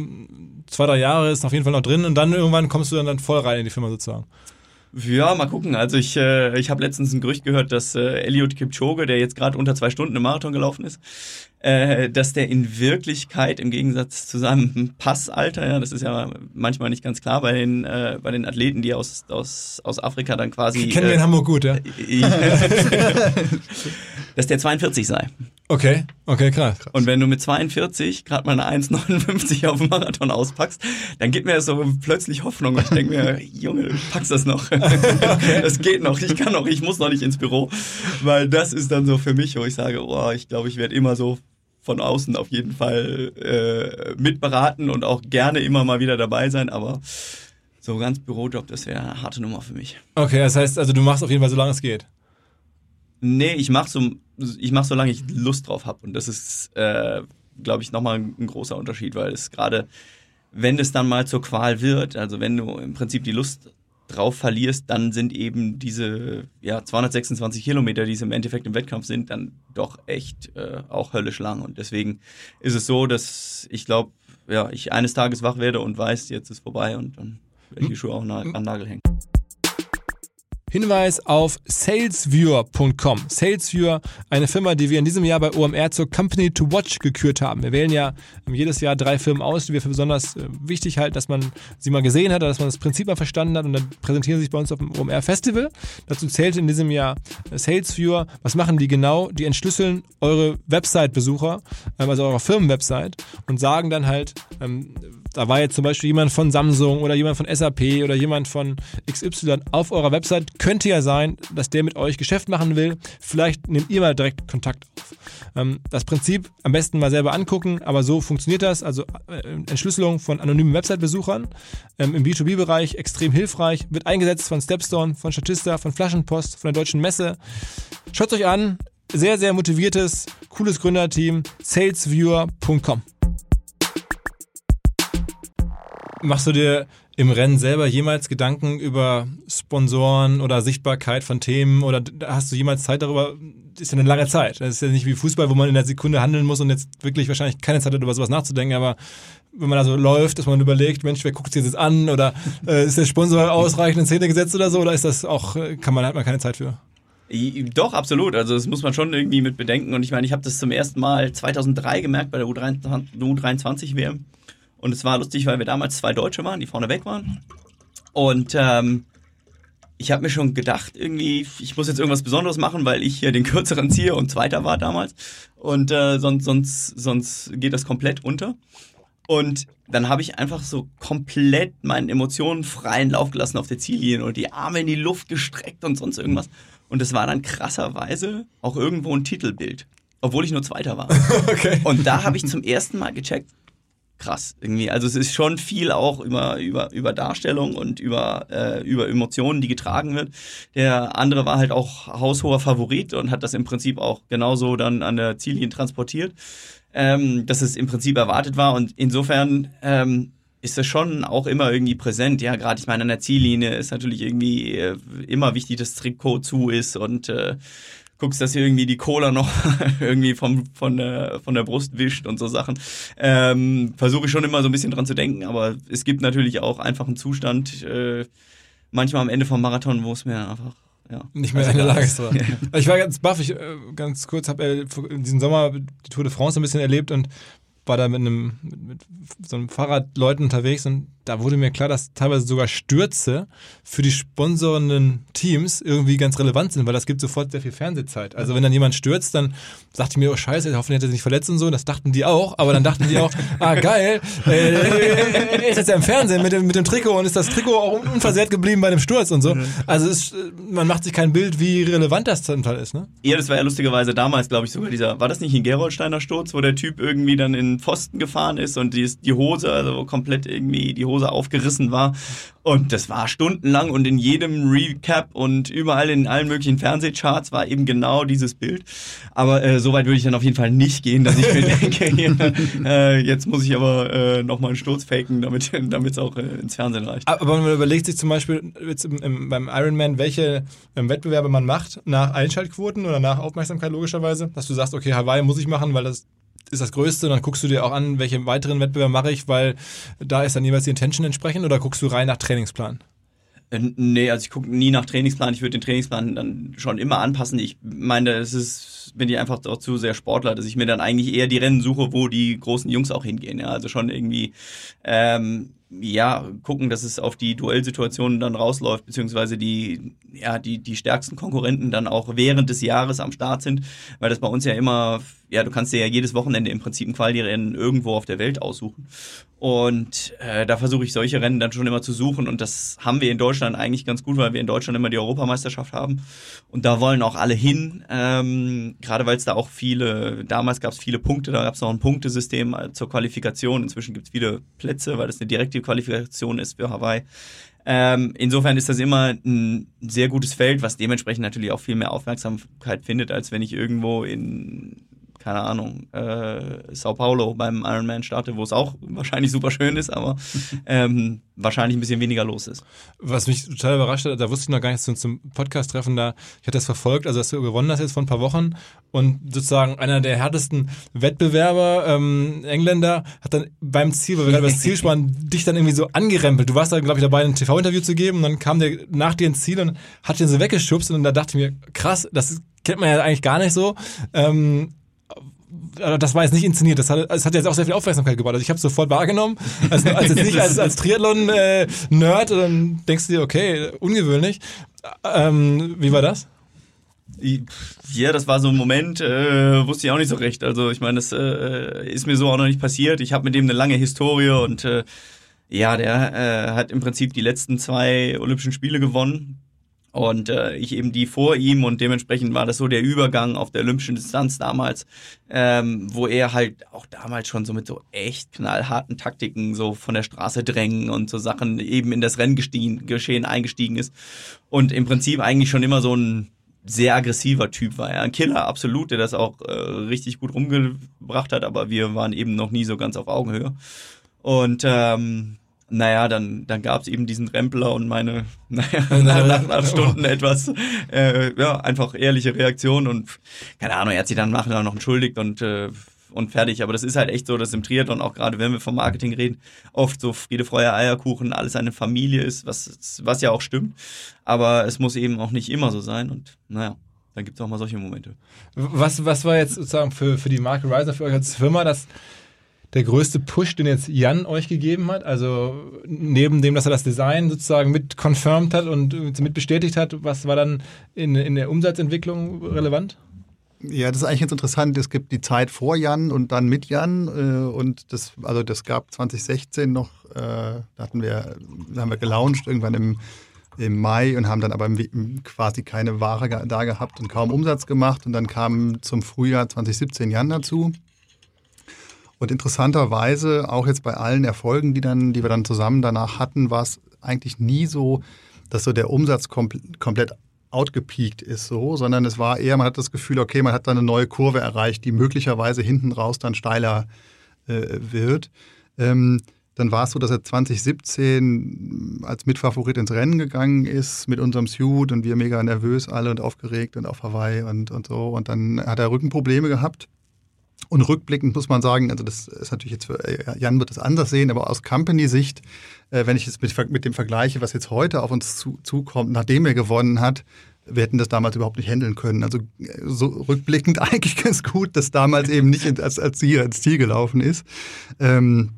zwei, drei Jahre, ist auf jeden Fall noch drin und dann irgendwann kommst du dann, dann voll rein in die Firma sozusagen. Ja, mal gucken. Also ich, äh, ich habe letztens ein Gerücht gehört, dass äh, Eliud Kipchoge, der jetzt gerade unter zwei Stunden im Marathon gelaufen ist, äh, dass der in Wirklichkeit im Gegensatz zu seinem Passalter, ja, das ist ja manchmal nicht ganz klar bei den, äh, bei den Athleten, die aus, aus, aus Afrika dann quasi. Kennen wir in Hamburg gut, ja. (laughs) dass der 42 sei. Okay, okay, krass. Und wenn du mit 42 gerade mal eine 1,59 auf dem Marathon auspackst, dann gibt mir so plötzlich Hoffnung. Und ich denke mir, (laughs) Junge, du packst das noch. Okay. (laughs) Das geht noch, ich kann noch, ich muss noch nicht ins Büro. Weil das ist dann so für mich, wo ich sage, oh, ich glaube, ich werde immer so von außen auf jeden Fall äh, mitberaten und auch gerne immer mal wieder dabei sein, aber so ganz Bürojob, das wäre eine harte Nummer für mich. Okay, das heißt, also du machst auf jeden Fall, solange es geht. Nee, ich mach so, ich mach solange ich Lust drauf habe. Und das ist, äh, glaube ich, nochmal ein großer Unterschied, weil es gerade, wenn es dann mal zur Qual wird, also wenn du im Prinzip die Lust drauf verlierst, dann sind eben diese ja, 226 Kilometer, die es im Endeffekt im Wettkampf sind, dann doch echt äh, auch höllisch lang. Und deswegen ist es so, dass ich glaube, ja, ich eines Tages wach werde und weiß, jetzt ist vorbei und dann werde ich die Schuhe auch an Nagel hängen. Hinweis auf salesviewer.com. Salesviewer, eine Firma, die wir in diesem Jahr bei OMR zur Company to Watch gekürt haben. Wir wählen ja jedes Jahr drei Firmen aus, die wir für besonders äh, wichtig halten, dass man sie mal gesehen hat, dass man das Prinzip mal verstanden hat und dann präsentieren sie sich bei uns auf dem OMR Festival. Dazu zählt in diesem Jahr Salesviewer. Was machen die genau? Die entschlüsseln eure Website-Besucher, ähm, also eure Firmenwebsite und sagen dann halt, ähm, da war jetzt zum Beispiel jemand von Samsung oder jemand von SAP oder jemand von XY auf eurer Website. Könnte ja sein, dass der mit euch Geschäft machen will. Vielleicht nehmt ihr mal direkt Kontakt auf. Ähm, das Prinzip am besten mal selber angucken, aber so funktioniert das. Also äh, Entschlüsselung von anonymen Website-Besuchern ähm, im B2B-Bereich extrem hilfreich. Wird eingesetzt von Stepstone, von Statista, von Flaschenpost, von der Deutschen Messe. Schaut euch an. Sehr, sehr motiviertes, cooles Gründerteam. salesviewer.com. Machst du dir im Rennen selber jemals Gedanken über Sponsoren oder Sichtbarkeit von Themen oder hast du jemals Zeit darüber? Ist ja eine lange Zeit. Das ist ja nicht wie Fußball, wo man in der Sekunde handeln muss und jetzt wirklich wahrscheinlich keine Zeit hat, über sowas nachzudenken, aber wenn man da so läuft, dass man überlegt, Mensch, wer guckt sich jetzt an oder äh, ist der Sponsor ausreichend in Szene gesetzt oder so oder ist das auch, äh, kann man, hat man keine Zeit für? Doch, absolut. Also das muss man schon irgendwie mit bedenken. Und ich meine, ich habe das zum ersten Mal 2003 gemerkt bei der U23-WM. Und es war lustig, weil wir damals zwei Deutsche waren, die vorne weg waren. Und ähm, ich habe mir schon gedacht, irgendwie, ich muss jetzt irgendwas Besonderes machen, weil ich hier den (laughs) kürzeren ziehe und Zweiter war damals. Und äh, sonst, sonst, sonst geht das komplett unter. Und dann habe ich einfach so komplett meinen Emotionen freien Lauf gelassen auf der Ziellinie und die Arme in die Luft gestreckt und sonst irgendwas. Und es war dann krasserweise auch irgendwo ein Titelbild, obwohl ich nur Zweiter war. (laughs) okay. Und da habe ich zum ersten Mal gecheckt, krass irgendwie. Also es ist schon viel auch über, über, über Darstellung und über, äh, über Emotionen, die getragen wird. Der andere war halt auch haushoher Favorit und hat das im Prinzip auch genauso dann an der Ziellinie transportiert, ähm, dass es im Prinzip erwartet war. Und insofern ähm, ist das schon auch immer irgendwie präsent. Ja, gerade ich meine, an der Ziellinie ist natürlich irgendwie äh, immer wichtig, dass Trikot zu ist und äh, guckst, dass ihr irgendwie die Cola noch (laughs) irgendwie vom, von, der, von der Brust wischt und so Sachen. Ähm, Versuche ich schon immer so ein bisschen dran zu denken, aber es gibt natürlich auch einfach einen Zustand, äh, manchmal am Ende vom Marathon, wo es mir einfach ja. Nicht mehr in der Lage ist. (laughs) ich war ganz baff, ich äh, ganz kurz habe äh, diesen Sommer die Tour de France ein bisschen erlebt und war da mit einem mit, mit so einem Fahrradleuten unterwegs und da wurde mir klar, dass teilweise sogar Stürze für die sponsorenden Teams irgendwie ganz relevant sind, weil das gibt sofort sehr viel Fernsehzeit. Also wenn dann jemand stürzt, dann dachte ich mir, oh scheiße, hoffentlich hat er sich nicht verletzt und so. Das dachten die auch, aber dann dachten die auch, (laughs) ah geil, äh, er ist jetzt ja im Fernsehen mit dem, mit dem Trikot und ist das Trikot auch unversehrt geblieben bei dem Sturz und so. Also ist, man macht sich kein Bild, wie relevant das zum Teil ist. Ne? Ja, das war ja lustigerweise damals, glaube ich, sogar dieser, war das nicht ein Geroldsteiner Sturz, wo der Typ irgendwie dann in Pfosten gefahren ist und die, die Hose, also komplett irgendwie die Hose Hose aufgerissen war. Und das war stundenlang und in jedem Recap und überall in allen möglichen Fernsehcharts war eben genau dieses Bild. Aber äh, so weit würde ich dann auf jeden Fall nicht gehen, dass ich mir (laughs) denke, äh, jetzt muss ich aber äh, nochmal einen Sturz faken, damit (laughs) es auch äh, ins Fernsehen reicht. Aber man überlegt sich zum Beispiel jetzt im, im, beim Ironman, welche ähm, Wettbewerbe man macht, nach Einschaltquoten oder nach Aufmerksamkeit logischerweise, dass du sagst, okay, Hawaii muss ich machen, weil das ist das Größte und dann guckst du dir auch an, welche weiteren Wettbewerbe mache ich, weil da ist dann jeweils die Intention entsprechend oder guckst du rein nach Trainingsplan? Äh, nee, also ich gucke nie nach Trainingsplan. Ich würde den Trainingsplan dann schon immer anpassen. Ich meine, es ist, bin ich einfach auch zu sehr Sportler, dass ich mir dann eigentlich eher die Rennen suche, wo die großen Jungs auch hingehen. Ja, also schon irgendwie ähm, ja, gucken, dass es auf die Duellsituationen dann rausläuft, beziehungsweise die, ja, die, die stärksten Konkurrenten dann auch während des Jahres am Start sind, weil das bei uns ja immer, ja, du kannst dir ja jedes Wochenende im Prinzip ein Quali-Rennen irgendwo auf der Welt aussuchen. Und äh, da versuche ich solche Rennen dann schon immer zu suchen. Und das haben wir in Deutschland eigentlich ganz gut, weil wir in Deutschland immer die Europameisterschaft haben. Und da wollen auch alle hin. Ähm, gerade weil es da auch viele, damals gab es viele Punkte, da gab es noch ein Punktesystem zur Qualifikation. Inzwischen gibt es viele Plätze, weil das eine direkte Qualifikation ist für Hawaii. Ähm, insofern ist das immer ein sehr gutes Feld, was dementsprechend natürlich auch viel mehr Aufmerksamkeit findet, als wenn ich irgendwo in keine Ahnung, äh, Sao Paulo beim Ironman starte, wo es auch wahrscheinlich super schön ist, aber (laughs) ähm, wahrscheinlich ein bisschen weniger los ist. Was mich total überrascht hat, da wusste ich noch gar nicht zum, zum Podcast-Treffen da, ich hatte das verfolgt, also dass du gewonnen hast jetzt vor ein paar Wochen und sozusagen einer der härtesten Wettbewerber, ähm, Engländer, hat dann beim Ziel, weil wir gerade über das Ziel (laughs) sprachen, dich dann irgendwie so angerempelt. Du warst dann, glaube ich, dabei, ein TV-Interview zu geben und dann kam der nach dir ins Ziel und hat den so weggeschubst und da dachte ich mir, krass, das kennt man ja eigentlich gar nicht so. Ähm, das war jetzt nicht inszeniert, das hat, das hat jetzt auch sehr viel Aufmerksamkeit gebracht. Also ich habe es sofort wahrgenommen, also, als jetzt (laughs) nicht als, als Triathlon-Nerd, äh, dann denkst du dir, okay, ungewöhnlich. Ähm, wie war das? Ja, das war so ein Moment, äh, wusste ich auch nicht so recht. Also ich meine, das äh, ist mir so auch noch nicht passiert. Ich habe mit dem eine lange Historie und äh, ja, der äh, hat im Prinzip die letzten zwei Olympischen Spiele gewonnen und äh, ich eben die vor ihm und dementsprechend war das so der Übergang auf der olympischen Distanz damals, ähm, wo er halt auch damals schon so mit so echt knallharten Taktiken so von der Straße drängen und so Sachen eben in das Renngeschehen eingestiegen ist und im Prinzip eigentlich schon immer so ein sehr aggressiver Typ war. Er ein Killer, absolut, der das auch äh, richtig gut rumgebracht hat, aber wir waren eben noch nie so ganz auf Augenhöhe. Und ähm, naja, dann, dann gab es eben diesen Rempler und meine, (laughs) (laughs) naja, nach, nach Stunden etwas, äh, ja, einfach ehrliche Reaktion und keine Ahnung, er hat sich dann nachher noch entschuldigt und, äh, und fertig. Aber das ist halt echt so, dass im Triathlon, auch gerade wenn wir vom Marketing reden, oft so Friede, Freude, Eierkuchen, alles eine Familie ist, was, was ja auch stimmt. Aber es muss eben auch nicht immer so sein und naja dann gibt es auch mal solche Momente. Was, was war jetzt sozusagen für, für die Marke Riser, für euch als Firma, das der größte Push, den jetzt Jan euch gegeben hat? Also neben dem, dass er das Design sozusagen mit confirmed hat und mit bestätigt hat, was war dann in, in der Umsatzentwicklung relevant? Ja, das ist eigentlich ganz interessant. Es gibt die Zeit vor Jan und dann mit Jan. Äh, und das, also das gab 2016 noch, äh, da hatten wir, da haben wir gelauncht irgendwann im, im Mai und haben dann aber quasi keine Ware da gehabt und kaum Umsatz gemacht. Und dann kam zum Frühjahr 2017 Jan dazu. Und interessanterweise, auch jetzt bei allen Erfolgen, die, dann, die wir dann zusammen danach hatten, war es eigentlich nie so, dass so der Umsatz kom komplett outgepeakt ist, so, sondern es war eher, man hat das Gefühl, okay, man hat da eine neue Kurve erreicht, die möglicherweise hinten raus dann steiler äh, wird. Ähm, dann war es so, dass er 2017 als Mitfavorit ins Rennen gegangen ist mit unserem Suit und wir mega nervös alle und aufgeregt und auf Hawaii und, und so. Und dann hat er Rückenprobleme gehabt. Und rückblickend muss man sagen, also das ist natürlich jetzt für äh, Jan wird das anders sehen, aber aus Company-Sicht, äh, wenn ich es mit, mit dem vergleiche, was jetzt heute auf uns zu, zukommt, nachdem er gewonnen hat, wir hätten das damals überhaupt nicht handeln können. Also so rückblickend (laughs) eigentlich ganz gut, dass damals eben nicht als, als Ziel, ins Ziel gelaufen ist. Ähm,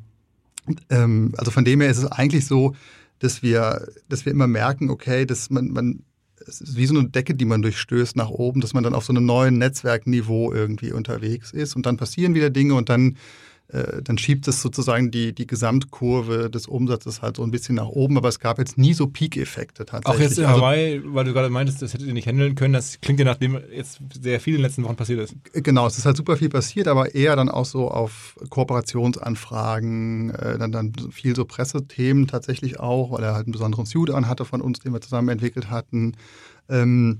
ähm, also von dem her ist es eigentlich so, dass wir, dass wir immer merken, okay, dass man, man, es ist wie so eine Decke, die man durchstößt nach oben, dass man dann auf so einem neuen Netzwerkniveau irgendwie unterwegs ist. Und dann passieren wieder Dinge und dann äh, dann schiebt es sozusagen die, die Gesamtkurve des Umsatzes halt so ein bisschen nach oben, aber es gab jetzt nie so Peak-Effekte tatsächlich. Auch jetzt in Also- Hawaii, weil du gerade meintest, das hättet ihr nicht handeln können, das klingt ja nachdem jetzt sehr viel in den letzten Wochen passiert ist. Genau, es ist halt super viel passiert, aber eher dann auch so auf Kooperationsanfragen, äh, dann, dann viel so Pressethemen tatsächlich auch, weil er halt einen besonderen Suit anhatte von uns, den wir zusammen entwickelt hatten. Ähm,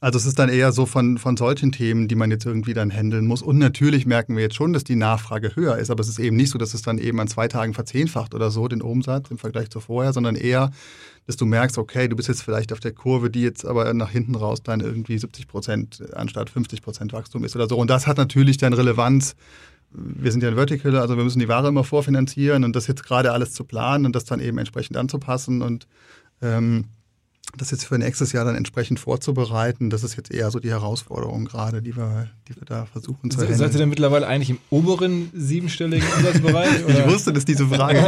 also es ist dann eher so von, von solchen Themen, die man jetzt irgendwie dann handeln muss. Und natürlich merken wir jetzt schon, dass die Nachfrage höher ist, aber es ist eben nicht so, dass es dann eben an zwei Tagen verzehnfacht oder so, den Umsatz im Vergleich zu vorher, sondern eher, dass du merkst, okay, du bist jetzt vielleicht auf der Kurve, die jetzt aber nach hinten raus dann irgendwie 70 Prozent anstatt 50 Prozent Wachstum ist oder so. Und das hat natürlich dann Relevanz. Wir sind ja ein Vertical, also wir müssen die Ware immer vorfinanzieren und das jetzt gerade alles zu planen und das dann eben entsprechend anzupassen und ähm, das jetzt für nächstes Jahr dann entsprechend vorzubereiten, das ist jetzt eher so die Herausforderung gerade, die wir, die wir da versuchen zu Se- Seid ihr denn mittlerweile eigentlich im oberen siebenstelligen Umsatzbereich? (laughs) Ich wusste, dass diese Frage.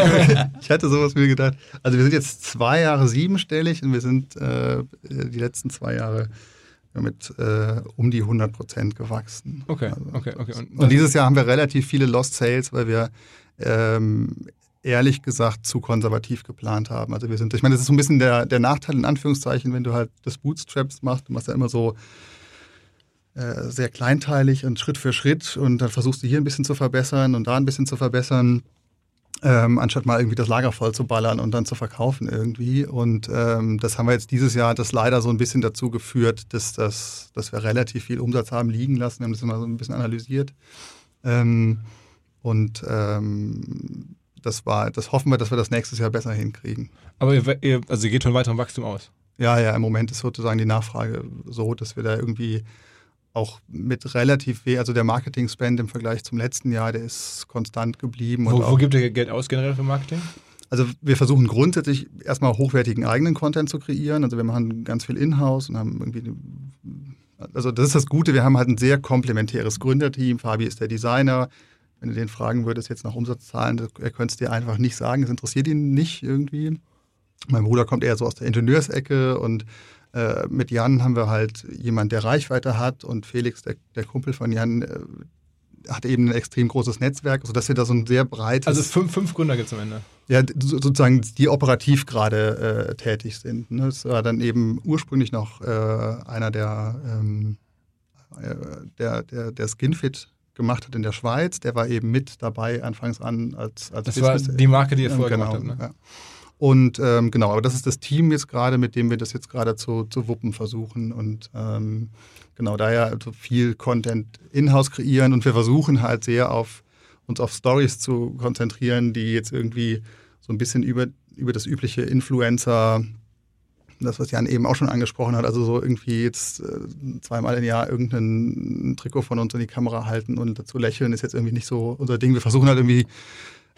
Ich hatte sowas mir gedacht. Also wir sind jetzt zwei Jahre siebenstellig und wir sind äh, die letzten zwei Jahre mit äh, um die 100 Prozent gewachsen. Okay, Also, okay, okay. Und, Und dieses Jahr haben wir relativ viele Lost Sales, weil wir ähm, ehrlich gesagt zu konservativ geplant haben. Also wir sind, ich meine, das ist so ein bisschen der, der Nachteil in Anführungszeichen, wenn du halt das Bootstraps machst, du machst ja immer so äh, sehr kleinteilig und Schritt für Schritt und dann versuchst du hier ein bisschen zu verbessern und da ein bisschen zu verbessern, ähm, anstatt mal irgendwie das Lager voll zu ballern und dann zu verkaufen irgendwie. Und ähm, das haben wir jetzt dieses Jahr das leider so ein bisschen dazu geführt, dass, das, dass wir relativ viel Umsatz haben liegen lassen. Wir haben das immer so ein bisschen analysiert. Ähm, und ähm, das war, das hoffen wir, dass wir das nächstes Jahr besser hinkriegen. aber ihr, ihr, also ihr geht von weiterem Wachstum aus. Ja, ja, im Moment ist sozusagen die Nachfrage so, dass wir da irgendwie auch mit relativ weh, also der Marketing-Spend im Vergleich zum letzten Jahr, der ist konstant geblieben. Wo, auch, wo gibt ihr Geld aus generell für Marketing? also wir versuchen grundsätzlich erstmal hochwertigen eigenen Content zu kreieren. Also wir machen ganz viel Inhouse und haben irgendwie, also das ist das Gute, wir haben halt ein sehr komplementäres Gründerteam. Fabi ist der Designer. Wenn du den fragen würdest jetzt nach Umsatzzahlen, er könnte es dir einfach nicht sagen. Es interessiert ihn nicht irgendwie. Mein Bruder kommt eher so aus der Ingenieursecke und äh, mit Jan haben wir halt jemand, der Reichweite hat und Felix, der, der Kumpel von Jan, äh, hat eben ein extrem großes Netzwerk, sodass wir da so ein sehr breites Also fünf, fünf Gründer gibt es am Ende. ja, so- sozusagen, die operativ gerade äh, tätig sind. Ne? Das war dann eben ursprünglich noch äh, einer, der, ähm, äh, der, der, der Skinfit gemacht hat in der Schweiz. Der war eben mit dabei anfangs an als, als Das war die Marke, die ihr vorher genau, gemacht habt. Ne? ja. Und ähm, genau, aber das ist das Team jetzt gerade, mit dem wir das jetzt gerade zu, zu wuppen versuchen. Und ähm, genau daher also viel Content in-house kreieren und wir versuchen halt sehr auf uns auf Stories zu konzentrieren, die jetzt irgendwie so ein bisschen über, über das übliche Influencer, das, was Jan eben auch schon angesprochen hat, also so irgendwie jetzt äh, zweimal im Jahr irgendein Trikot von uns in die Kamera halten und dazu lächeln, ist jetzt irgendwie nicht so unser Ding. Wir versuchen halt irgendwie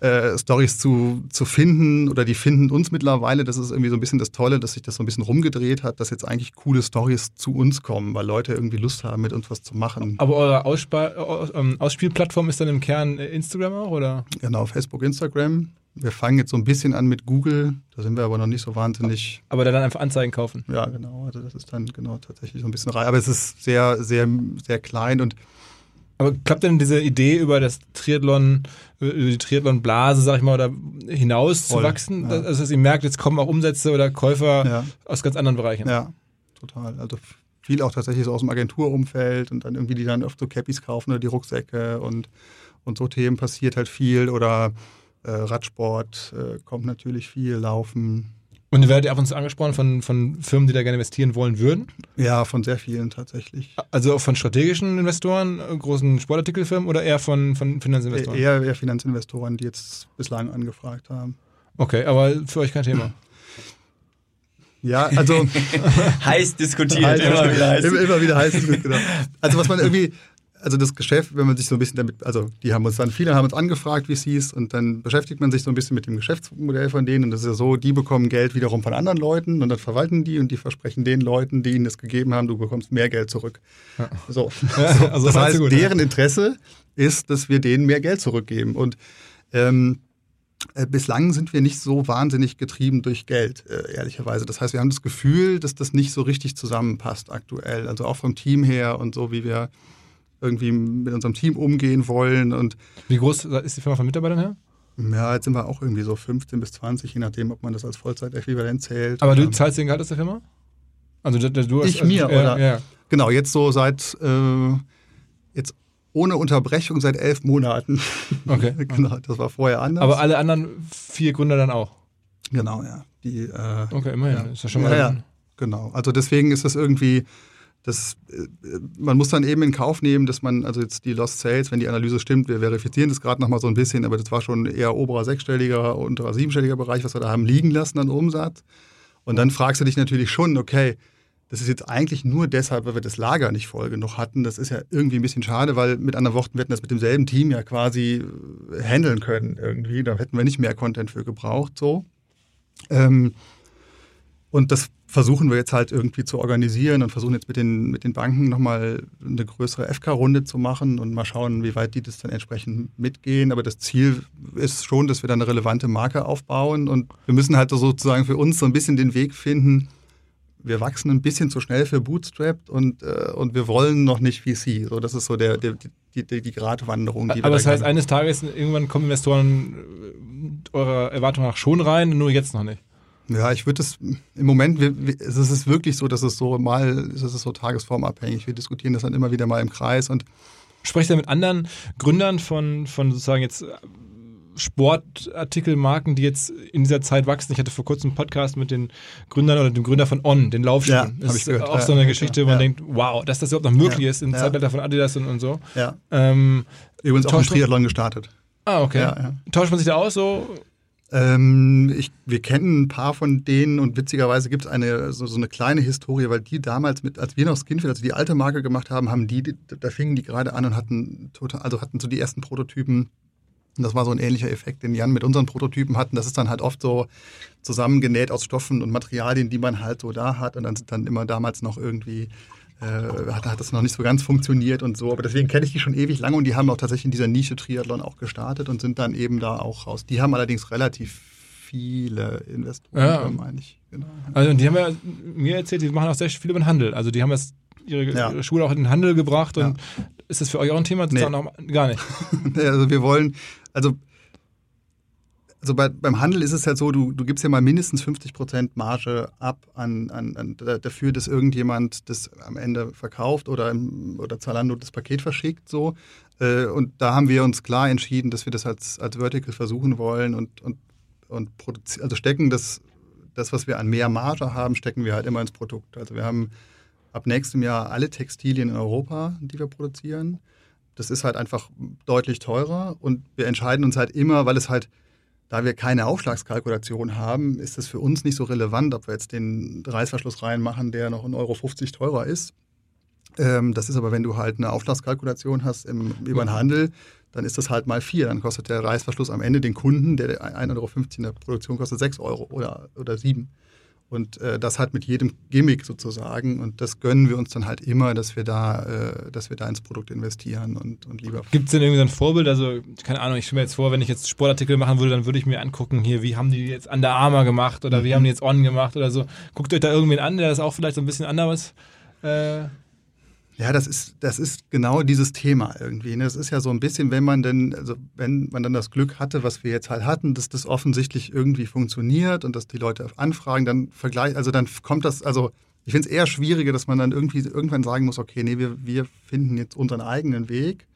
äh, Stories zu, zu finden oder die finden uns mittlerweile. Das ist irgendwie so ein bisschen das Tolle, dass sich das so ein bisschen rumgedreht hat, dass jetzt eigentlich coole Stories zu uns kommen, weil Leute irgendwie Lust haben, mit uns was zu machen. Aber eure Ausspa Aus ähm, Ausspielplattform ist dann im Kern äh, Instagram auch, oder? Genau, Facebook, Instagram. Wir fangen jetzt so ein bisschen an mit Google, da sind wir aber noch nicht so wahnsinnig. Aber dann einfach Anzeigen kaufen. Ja, genau. Also das ist dann genau tatsächlich so ein bisschen rein. Aber es ist sehr, sehr, sehr klein und Aber klappt denn diese Idee über das Triathlon, über die Triathlon-Blase, sag ich mal, oder hinaus zu wachsen? ja. Also, dass ihr merkt, jetzt kommen auch Umsätze oder Käufer ja, aus ganz anderen Bereichen. ja, total. Also viel auch tatsächlich so aus dem Agenturumfeld und dann irgendwie die dann oft so Cappies kaufen oder die Rucksäcke und, und so Themen passiert halt viel oder Radsport äh, kommt natürlich viel, Laufen. Und ihr werdet ab und zu angesprochen von, von Firmen, die da gerne investieren wollen würden? Ja, von sehr vielen tatsächlich. Also auch von strategischen Investoren, äh, großen Sportartikelfirmen oder eher von, von Finanzinvestoren? Eher, eher Finanzinvestoren, die jetzt bislang angefragt haben. Okay, aber für euch kein Thema. (laughs) Ja, also (laughs) heiß diskutiert, heiß immer wieder heiß. Immer, immer wieder heiß diskutiert, genau. Also was man irgendwie, also das Geschäft, wenn man sich so ein bisschen damit, also die haben uns dann, viele haben uns angefragt, wie es hieß, und dann beschäftigt man sich so ein bisschen mit dem Geschäftsmodell von denen. Und das ist ja so, die bekommen Geld wiederum von anderen Leuten und dann verwalten die und die versprechen den Leuten, die ihnen das gegeben haben, du bekommst mehr Geld zurück. Ja. So. Ja, (laughs) also das heißt, gut, deren. Interesse ist, dass wir denen mehr Geld zurückgeben. Und ähm, äh, Bislang sind wir nicht so wahnsinnig getrieben durch Geld, äh, ehrlicherweise. Das heißt, wir haben das Gefühl, dass das nicht so richtig zusammenpasst aktuell. Also auch vom Team her und so, wie wir irgendwie mit unserem Team umgehen wollen. Und Wie groß ist die Firma von Mitarbeitern her? Ja, jetzt sind wir auch irgendwie so 15 bis 20, je nachdem, ob man das als Vollzeitäquivalent zählt. Aber du zahlst den Gehalt aus der Firma? Also du Ich mir, äh, oder? Ja. Genau, jetzt so seit äh, jetzt ohne Unterbrechung seit elf Monaten. Okay. (laughs) genau, das war vorher anders. Aber alle anderen vier Gründer dann auch? Genau, ja. Die, äh, okay, immerhin. Ja. Ist ja schon mal. Ja, ja, genau. Also deswegen ist das irgendwie das, äh, man muss dann eben in Kauf nehmen, dass man, also jetzt die Lost Sales, wenn die Analyse stimmt, wir verifizieren das gerade nochmal so ein bisschen, aber das war schon eher oberer sechsstelliger, unterer siebenstelliger Bereich, was wir da haben liegen lassen an Umsatz. Und dann fragst du dich natürlich schon, okay, das ist jetzt eigentlich nur deshalb, weil wir das Lager nicht voll genug hatten. Das ist ja irgendwie ein bisschen schade, weil mit anderen Worten, wir hätten das mit demselben Team ja quasi äh, handeln können irgendwie. Da hätten wir nicht mehr Content für gebraucht, so. Ähm, und das versuchen wir jetzt halt irgendwie zu organisieren und versuchen jetzt mit den, mit den Banken nochmal eine größere FK-Runde zu machen und mal schauen, wie weit die das dann entsprechend mitgehen. Aber das Ziel ist schon, dass wir da eine relevante Marke aufbauen und wir müssen halt sozusagen für uns so ein bisschen den Weg finden. Wir wachsen ein bisschen zu schnell für Bootstrapped und, äh, und wir wollen noch nicht VC. So, das ist so der, der die, die, die Gratwanderung, die Aber das heißt, eines Tages irgendwann kommen Investoren äh, eurer Erwartung nach schon rein, nur jetzt noch nicht. Ja, ich würde es im Moment, es ist wirklich so, dass es so mal, es ist so tagesformabhängig. Wir diskutieren das dann immer wieder mal im Kreis und Sprecht ihr mit anderen Gründern von, von sozusagen jetzt Sportartikelmarken, die jetzt in dieser Zeit wachsen. Ich hatte vor kurzem einen Podcast mit den Gründern oder dem Gründer von On, den Laufschuhen. Ja, das ist auch so eine Geschichte, wo man denkt, wow, dass das überhaupt noch möglich ist im Zeitalter von Adidas und, und so. Ja. Ähm, Übrigens auch im Triathlon gestartet. Ah, okay. Tauscht man sich da aus so? Ähm, ich, wir kennen ein paar von denen und witzigerweise gibt es eine, so, so, eine kleine Historie, weil die damals mit, als wir noch Skinfield, als wir die alte Marke gemacht haben, haben die, da fingen die gerade an und hatten total, also hatten so die ersten Prototypen. Und das war so ein ähnlicher Effekt, den Jan mit unseren Prototypen hatten. Das ist dann halt oft so zusammengenäht aus Stoffen und Materialien, die man halt so da hat. Und dann sind dann immer damals noch irgendwie hat, hat das noch nicht so ganz funktioniert und so. Aber deswegen kenne ich die schon ewig lange und die haben auch tatsächlich in dieser Nische Triathlon auch gestartet und sind dann eben da auch raus. Die haben allerdings relativ viele Investoren, ja. meine ich. Genau. Also die haben ja mir erzählt, die machen auch sehr viel über den Handel. Also die haben jetzt ihre, ja. ihre Schule auch in den Handel gebracht und ja. ist das für euch auch ein Thema? Nee. Noch, gar nicht. (laughs) also wir wollen, also also bei, beim Handel ist es halt so, du, du gibst ja mal mindestens 50 Prozent Marge ab an, an, an, dafür, dass irgendjemand das am Ende verkauft oder, oder Zalando das Paket verschickt. So. Äh, und da haben wir uns klar entschieden, dass wir das als, als Vertical versuchen wollen und, und, und also stecken das, das, was wir an mehr Marge haben, stecken wir halt immer ins Produkt. Also wir haben ab nächstem Jahr alle Textilien in Europa, die wir produzieren. Das ist halt einfach deutlich teurer und wir entscheiden uns halt immer, weil es halt da wir keine Aufschlagskalkulation haben, ist es für uns nicht so relevant, ob wir jetzt den Reißverschluss reinmachen, der noch 1,50 Euro teurer ist. Ähm, das ist aber, wenn du halt eine Aufschlagskalkulation hast im, über den Handel, dann ist das halt mal vier. Dann kostet der Reißverschluss am Ende den Kunden, der 1,50 Euro in der Produktion kostet, 6 Euro oder, oder 7. Und äh, das halt mit jedem Gimmick sozusagen. Und das gönnen wir uns dann halt immer, dass wir da, äh, dass wir da ins Produkt investieren und, und lieber. Gibt es denn irgendwie so ein Vorbild? Also, keine Ahnung, ich stelle mir jetzt vor, wenn ich jetzt Sportartikel machen würde, dann würde ich mir angucken, hier, wie haben die jetzt Under Armour gemacht oder mhm. wie haben die jetzt On gemacht oder so. Guckt euch da irgendwen an, der das auch vielleicht so ein bisschen anderes äh, ja, das ist, das ist genau dieses Thema irgendwie. Ne? Das ist ja so ein bisschen, wenn man denn, also wenn man dann das Glück hatte, was wir jetzt halt hatten, dass das offensichtlich irgendwie funktioniert und dass die Leute anfragen, dann vergleicht, also dann kommt das, also ich finde es eher schwieriger, dass man dann irgendwie irgendwann sagen muss, okay, nee, wir, wir finden jetzt unseren eigenen Weg.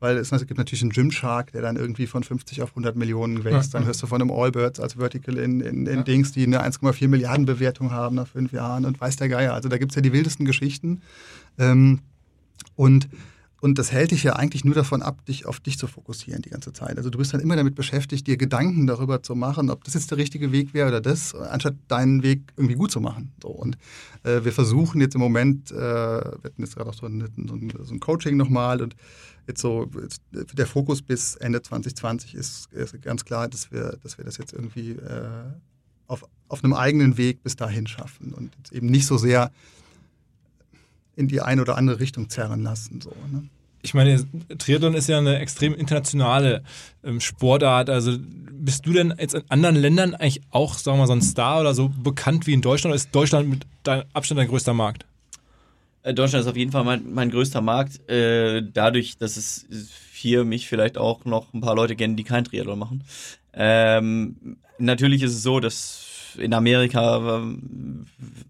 weil es, gibt natürlich einen Gymshark, der dann irgendwie von 50 auf 100 Millionen wächst. Dann hörst du von einem Allbirds als Vertical in, in, in Dings, die eine 1,4 Milliarden Bewertung haben nach fünf Jahren und weiß der Geier. Also da gibt es ja die wildesten Geschichten. Ähm, und und das hält dich ja eigentlich nur davon ab, dich auf dich zu fokussieren die ganze Zeit. Also du bist dann immer damit beschäftigt, dir Gedanken darüber zu machen, ob das jetzt der richtige Weg wäre oder das, anstatt deinen Weg irgendwie gut zu machen. So, und äh, wir versuchen jetzt im Moment, äh, wir hatten jetzt gerade auch so ein, so ein, Coaching nochmal und jetzt so der Fokus bis Ende 2020 ist, ist ganz klar, dass wir, dass wir das jetzt irgendwie äh, auf, auf einem eigenen Weg bis dahin schaffen und eben nicht so sehr in die eine oder andere Richtung zerren lassen. So, ne? Ich meine, Triathlon ist ja eine extrem internationale ähm, Sportart. Also bist du denn jetzt in anderen Ländern eigentlich auch, sagen wir mal, so ein Star oder so bekannt wie in Deutschland? Oder ist Deutschland mit deinem Abstand dein größter Markt? Äh, Deutschland ist auf jeden Fall mein, mein größter Markt. Äh, dadurch, dass es hier mich vielleicht auch noch ein paar Leute kennen, die kein Triathlon machen. Ähm, natürlich ist es so, dass in Amerika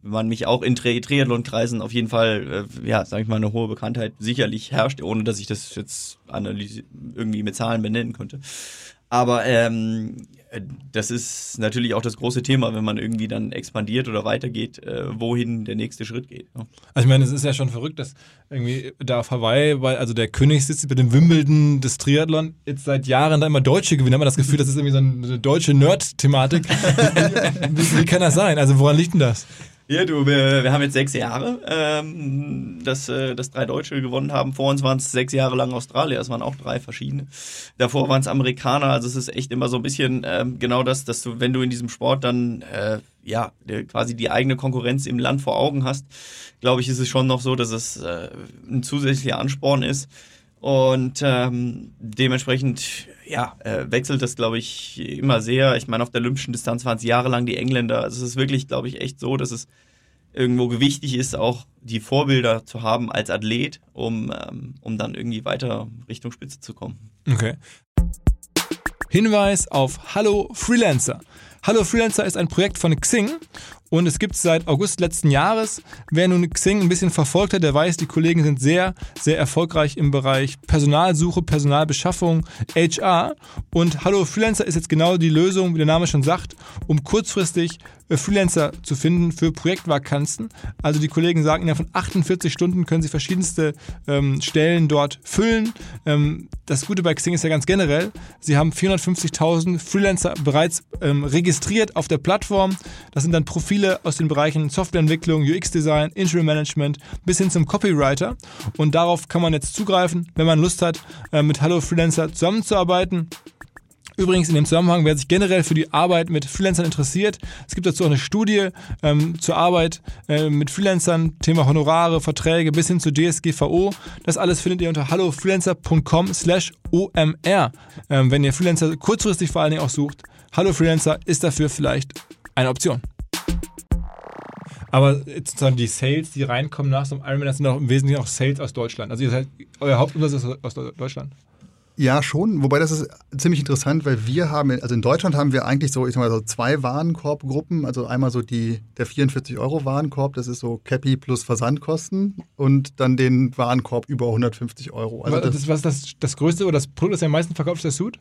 man mich auch in Tri Triathlon-Kreisen auf jeden Fall, äh, ja, sage ich mal, eine hohe Bekanntheit sicherlich herrscht, ohne dass ich das jetzt irgendwie mit Zahlen benennen könnte. Aber ähm, das ist natürlich auch das große Thema, wenn man irgendwie dann expandiert oder weitergeht, äh, wohin der nächste Schritt geht. Ja. Also ich meine, es ist ja schon verrückt, dass irgendwie da auf Hawaii, weil also der König sitzt bei dem Wimbledon des Triathlon jetzt seit Jahren da immer Deutsche gewinnen. Hat man das Gefühl, das ist irgendwie so eine deutsche Nerd-Thematik. (laughs) wie kann das sein? Also woran liegt denn das? Ja, du, wir, wir haben jetzt sechs Jahre, ähm, dass, äh, dass drei Deutsche gewonnen haben. Vor uns waren es sechs Jahre lang Australier, es waren auch drei verschiedene. Davor waren es Amerikaner, also es ist echt immer so ein bisschen ähm, genau das, dass du, wenn du in diesem Sport dann äh, ja quasi die eigene Konkurrenz im Land vor Augen hast, glaube ich, ist es schon noch so, dass es äh, ein zusätzlicher Ansporn ist. Und ähm, dementsprechend ja, äh, wechselt das, glaube ich, immer sehr. Ich meine, auf der olympischen Distanz waren es jahrelang die Engländer. Also es ist wirklich, glaube ich, echt so, dass es irgendwo gewichtig ist, auch die Vorbilder zu haben als Athlet, um, ähm, um dann irgendwie weiter Richtung Spitze zu kommen. Okay. Hinweis auf Hallo Freelancer. Hallo Freelancer ist ein Projekt von Xing und es gibt seit August letzten Jahres. Wer nun Xing ein bisschen verfolgt hat, der weiß, die Kollegen sind sehr, sehr erfolgreich im Bereich Personalsuche, Personalbeschaffung, HR. Und Hallo Freelancer ist jetzt genau die Lösung, wie der Name schon sagt, um kurzfristig Freelancer zu finden für Projektvakanzen. Also die Kollegen sagen, innerhalb von 48 Stunden können sie verschiedenste ähm, Stellen dort füllen. Ähm, das Gute bei Xing ist ja ganz generell, sie haben 450.000 Freelancer bereits ähm, registriert auf der Plattform. Das sind dann Profile aus den Bereichen Softwareentwicklung, UX-Design, Interim Management bis hin zum Copywriter. Und darauf kann man jetzt zugreifen, wenn man Lust hat, äh, mit Hallo Freelancer zusammenzuarbeiten. Übrigens in dem Zusammenhang, wer sich generell für die Arbeit mit Freelancern interessiert, es gibt dazu auch eine Studie ähm, zur Arbeit äh, mit Freelancern, Thema Honorare, Verträge bis hin zu DSGVO. Das alles findet ihr unter hallofreelancer.com slash omr. Ähm, wenn ihr Freelancer kurzfristig vor allen Dingen auch sucht, Hallo Freelancer ist dafür vielleicht eine Option. Aber sozusagen die Sales, die reinkommen nach so einem Ironman, das sind auch im Wesentlichen auch Sales aus Deutschland. Also ihr seid, euer Hauptumsatz ist aus Deutschland. Ja, schon. Wobei das ist ziemlich interessant, weil wir haben, also in Deutschland haben wir eigentlich so, ich sag mal so zwei Warenkorbgruppen. Also einmal so die, der 44 Euro Warenkorb, das ist so Cappy plus Versandkosten und dann den Warenkorb über 150 Euro. Also das, das, was ist das, das größte oder das Produkt, das am meisten verkauft, ist der Suit?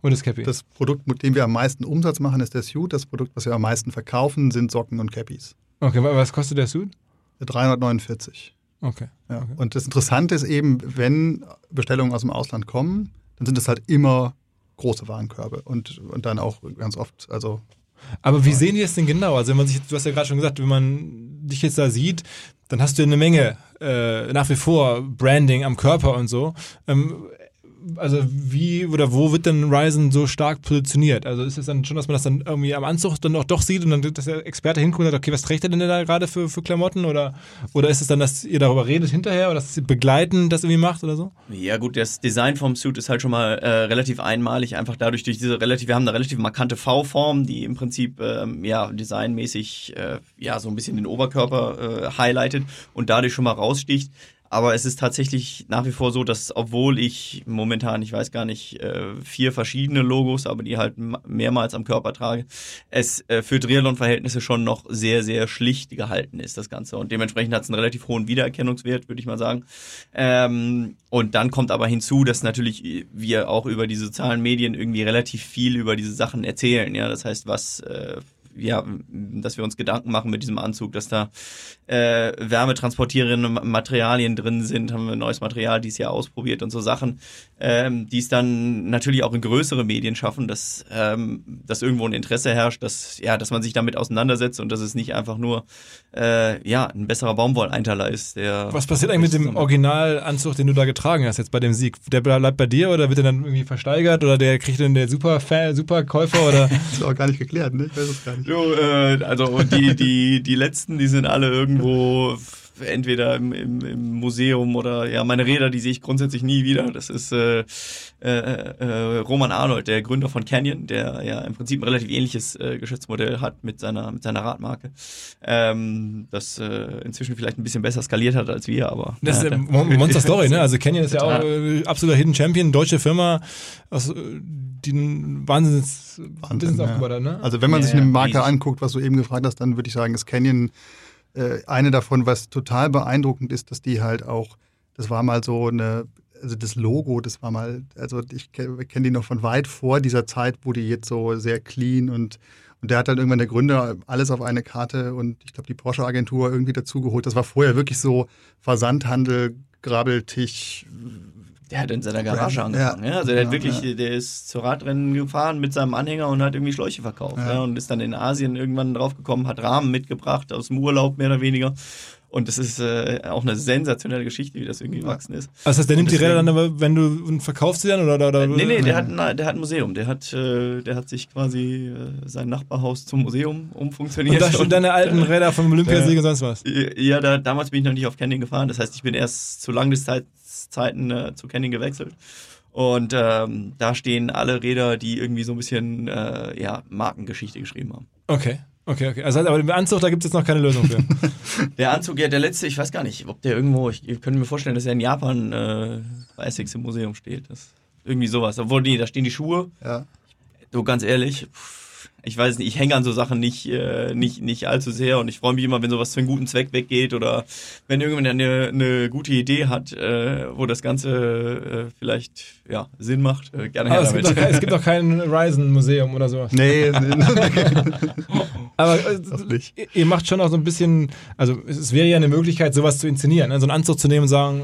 Und das Cappy? Das Produkt, mit dem wir am meisten Umsatz machen, ist der Suit. Das Produkt, was wir am meisten verkaufen, sind Socken und Cappies. Okay, was kostet der Suit? 349. Okay. Ja. okay. Und das Interessante ist eben, wenn Bestellungen aus dem Ausland kommen, dann sind es halt immer große Warenkörbe und, und dann auch ganz oft, also. Aber wie sehen die das denn genau? Also wenn man sich, du hast ja gerade schon gesagt, wenn man dich jetzt da sieht, dann hast du ja eine Menge äh, nach wie vor Branding am Körper und so. Ähm, also wie oder wo wird denn Ryzen so stark positioniert? Also ist es dann schon, dass man das dann irgendwie am Anzug dann auch doch sieht und dann dass der Experte hinguckt und sagt, okay, was trägt er denn da gerade für, für Klamotten? Oder, oder ist es dann, dass ihr darüber redet hinterher oder dass ihr begleiten das irgendwie macht oder so? Ja gut, das Design vom Suit ist halt schon mal äh, relativ einmalig, einfach dadurch durch diese relativ, wir haben eine relativ markante V-Form, die im Prinzip ähm, ja designmäßig äh, ja so ein bisschen den Oberkörper äh, highlightet und dadurch schon mal raussticht. Aber es ist tatsächlich nach wie vor so, dass obwohl ich momentan, ich weiß gar nicht, äh, vier verschiedene Logos, aber die halt mehrmals am Körper trage, es äh, für Triathlon-Verhältnisse schon noch sehr, sehr schlicht gehalten ist, das Ganze. Und dementsprechend hat es einen relativ hohen Wiedererkennungswert, würde ich mal sagen. Ähm, und dann kommt aber hinzu, dass natürlich wir auch über die sozialen Medien irgendwie relativ viel über diese Sachen erzählen. Ja, das heißt, was äh, ja, dass wir uns Gedanken machen mit diesem Anzug, dass da äh, wärmetransportierende Materialien drin sind, haben wir neues Material dieses Jahr ausprobiert und so Sachen, ähm, die es dann natürlich auch in größere Medien schaffen, dass, ähm, dass irgendwo ein Interesse herrscht, dass, ja, dass man sich damit auseinandersetzt und dass es nicht einfach nur äh, ja, ein besserer Baumwolleinteiler ist. Der Was passiert eigentlich mit dem Originalanzug, den du da getragen hast jetzt bei dem Sieg? Der bleibt bei dir oder wird er dann irgendwie versteigert oder der kriegt dann der Superfan, Superkäufer oder? (laughs) das ist auch gar nicht geklärt, ne? Ich weiß es gar nicht. So, äh, also die, die, die letzten, die sind alle irgendwo entweder im, im, im Museum oder ja, meine Räder, die sehe ich grundsätzlich nie wieder. Das ist äh, äh, äh, Roman Arnold, der Gründer von Canyon, der ja im Prinzip ein relativ ähnliches äh, Geschäftsmodell hat mit seiner, mit seiner Radmarke. Ähm, das äh, inzwischen vielleicht ein bisschen besser skaliert hat als wir, aber. Das ist ja, eine Monster (laughs) Story, ne? Also Canyon ist ja auch äh, absoluter Hidden Champion, deutsche Firma, aus, äh, die einen Wahnsinns Wahnsinn, Business ja. aufgebaut hat, ne? Also wenn man Ja, sich eine ja, Marke riesig. anguckt, was du eben gefragt hast, dann würde ich sagen, ist Canyon äh, eine davon, was total beeindruckend ist, dass die halt auch, das war mal so eine, also das Logo, das war mal, also ich kenne kenn die noch von weit vor dieser Zeit, wo die jetzt so sehr clean und und der hat dann irgendwann der Gründer alles auf eine Karte und ich glaube die Porsche-Agentur irgendwie dazugeholt. Das war vorher wirklich so Versandhandel, Grabbeltisch, Der hat in seiner Garage Ja, angefangen. Ja, also der ja, hat wirklich, ja. der ist zur Radrennen gefahren mit seinem Anhänger und hat irgendwie Schläuche verkauft. Ja. Ja. und ist dann in Asien irgendwann draufgekommen, hat Rahmen mitgebracht aus dem Urlaub mehr oder weniger. Und das ist äh, auch eine sensationelle Geschichte, wie das irgendwie gewachsen ist. Also das heißt, der nimmt die deswegen- Räder dann aber, wenn du und verkaufst sie dann oder, oder, oder Nee, nee, der hat, ein, der hat ein Museum. Der hat, äh, der hat sich quasi äh, sein Nachbarhaus zum Museum umfunktioniert. und da stehen deine alten Räder vom Olympiasieg und sonst was. Ja, da, damals bin ich noch nicht auf Canyon gefahren. Das heißt, ich bin erst zu Langdistanzzeiten äh, zu Canyon gewechselt. Und ähm, da stehen alle Räder, die irgendwie so ein bisschen äh, ja, Markengeschichte geschrieben haben. Okay, okay, okay. Also aber im Anzug, da gibt es jetzt noch keine Lösung für. (laughs) Der Anzug, ja, der letzte, ich weiß gar nicht, ob der irgendwo, ich, ich könnte mir vorstellen, dass er in Japan äh, bei Essex im Museum steht. Das, irgendwie sowas. Obwohl, nee, da stehen die Schuhe. ja. Du, ganz ehrlich, ich weiß nicht, ich hänge an so Sachen nicht, äh, nicht, nicht allzu sehr und ich freue mich immer, wenn sowas für einen guten Zweck weggeht oder wenn irgendjemand eine, eine gute Idee hat, äh, wo das Ganze äh, vielleicht ja, Sinn macht. Äh, gerne her Aber es gibt, doch, damit. kein- es gibt doch kein Ryzen-Museum oder sowas. Nee, (laughs) nee, Aber (laughs) äh, ihr- macht schon auch so ein bisschen, also es wäre ja eine Möglichkeit, sowas zu inszenieren, ne? so einen Anzug zu nehmen und sagen,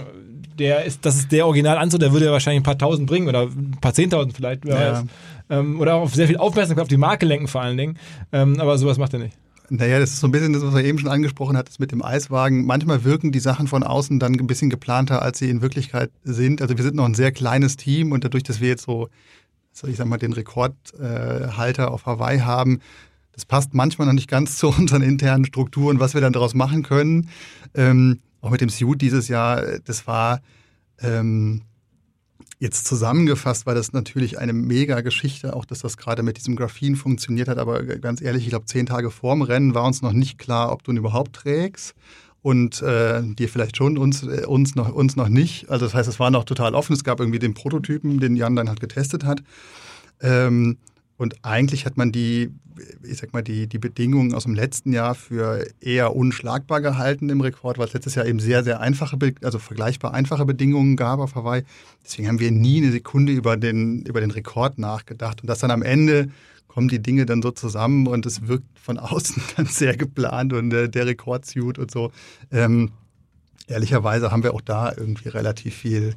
der ist, das ist der Originalanzug, der würde ja wahrscheinlich ein paar tausend bringen oder ein paar zehntausend vielleicht, Ja. Ähm, oder auch auf sehr viel Aufmerksamkeit auf die Marke lenken vor allen Dingen. Ähm, aber sowas macht er nicht. Naja, das ist so ein bisschen das, was er eben schon angesprochen hat, das mit dem Eiswagen. Manchmal wirken die Sachen von außen dann ein bisschen geplanter, als sie in Wirklichkeit sind. Also wir sind noch ein sehr kleines Team und dadurch, dass wir jetzt so, so ich sag mal, den Rekordhalter äh, auf Hawaii haben, das passt manchmal noch nicht ganz (laughs) zu unseren internen Strukturen, was wir dann daraus machen können. Ähm, auch mit dem Suit dieses Jahr, äh, das war ähm, Jetzt zusammengefasst war das natürlich eine mega Geschichte, auch dass das gerade mit diesem Graphen funktioniert hat. Aber ganz ehrlich, ich glaube, zehn Tage vorm Rennen war uns noch nicht klar, ob du ihn überhaupt trägst. Und äh, dir vielleicht schon, uns, äh, uns, noch, uns noch nicht. Also das heißt, es war noch total offen. Es gab irgendwie den Prototypen, den Jan dann halt getestet hat. Ähm, und eigentlich hat man die, ich sag mal, die, die Bedingungen aus dem letzten Jahr für eher unschlagbar gehalten im Rekord, weil es letztes Jahr eben sehr, sehr einfache, also vergleichbar einfache Bedingungen gab auf Hawaii. Deswegen haben wir nie eine Sekunde über den, über den Rekord nachgedacht. Und das dann am Ende kommen die Dinge dann so zusammen und es wirkt von (laughs) außen dann sehr geplant und äh, der Rekordsuit und so. Ähm, ehrlicherweise haben wir auch da irgendwie relativ viel,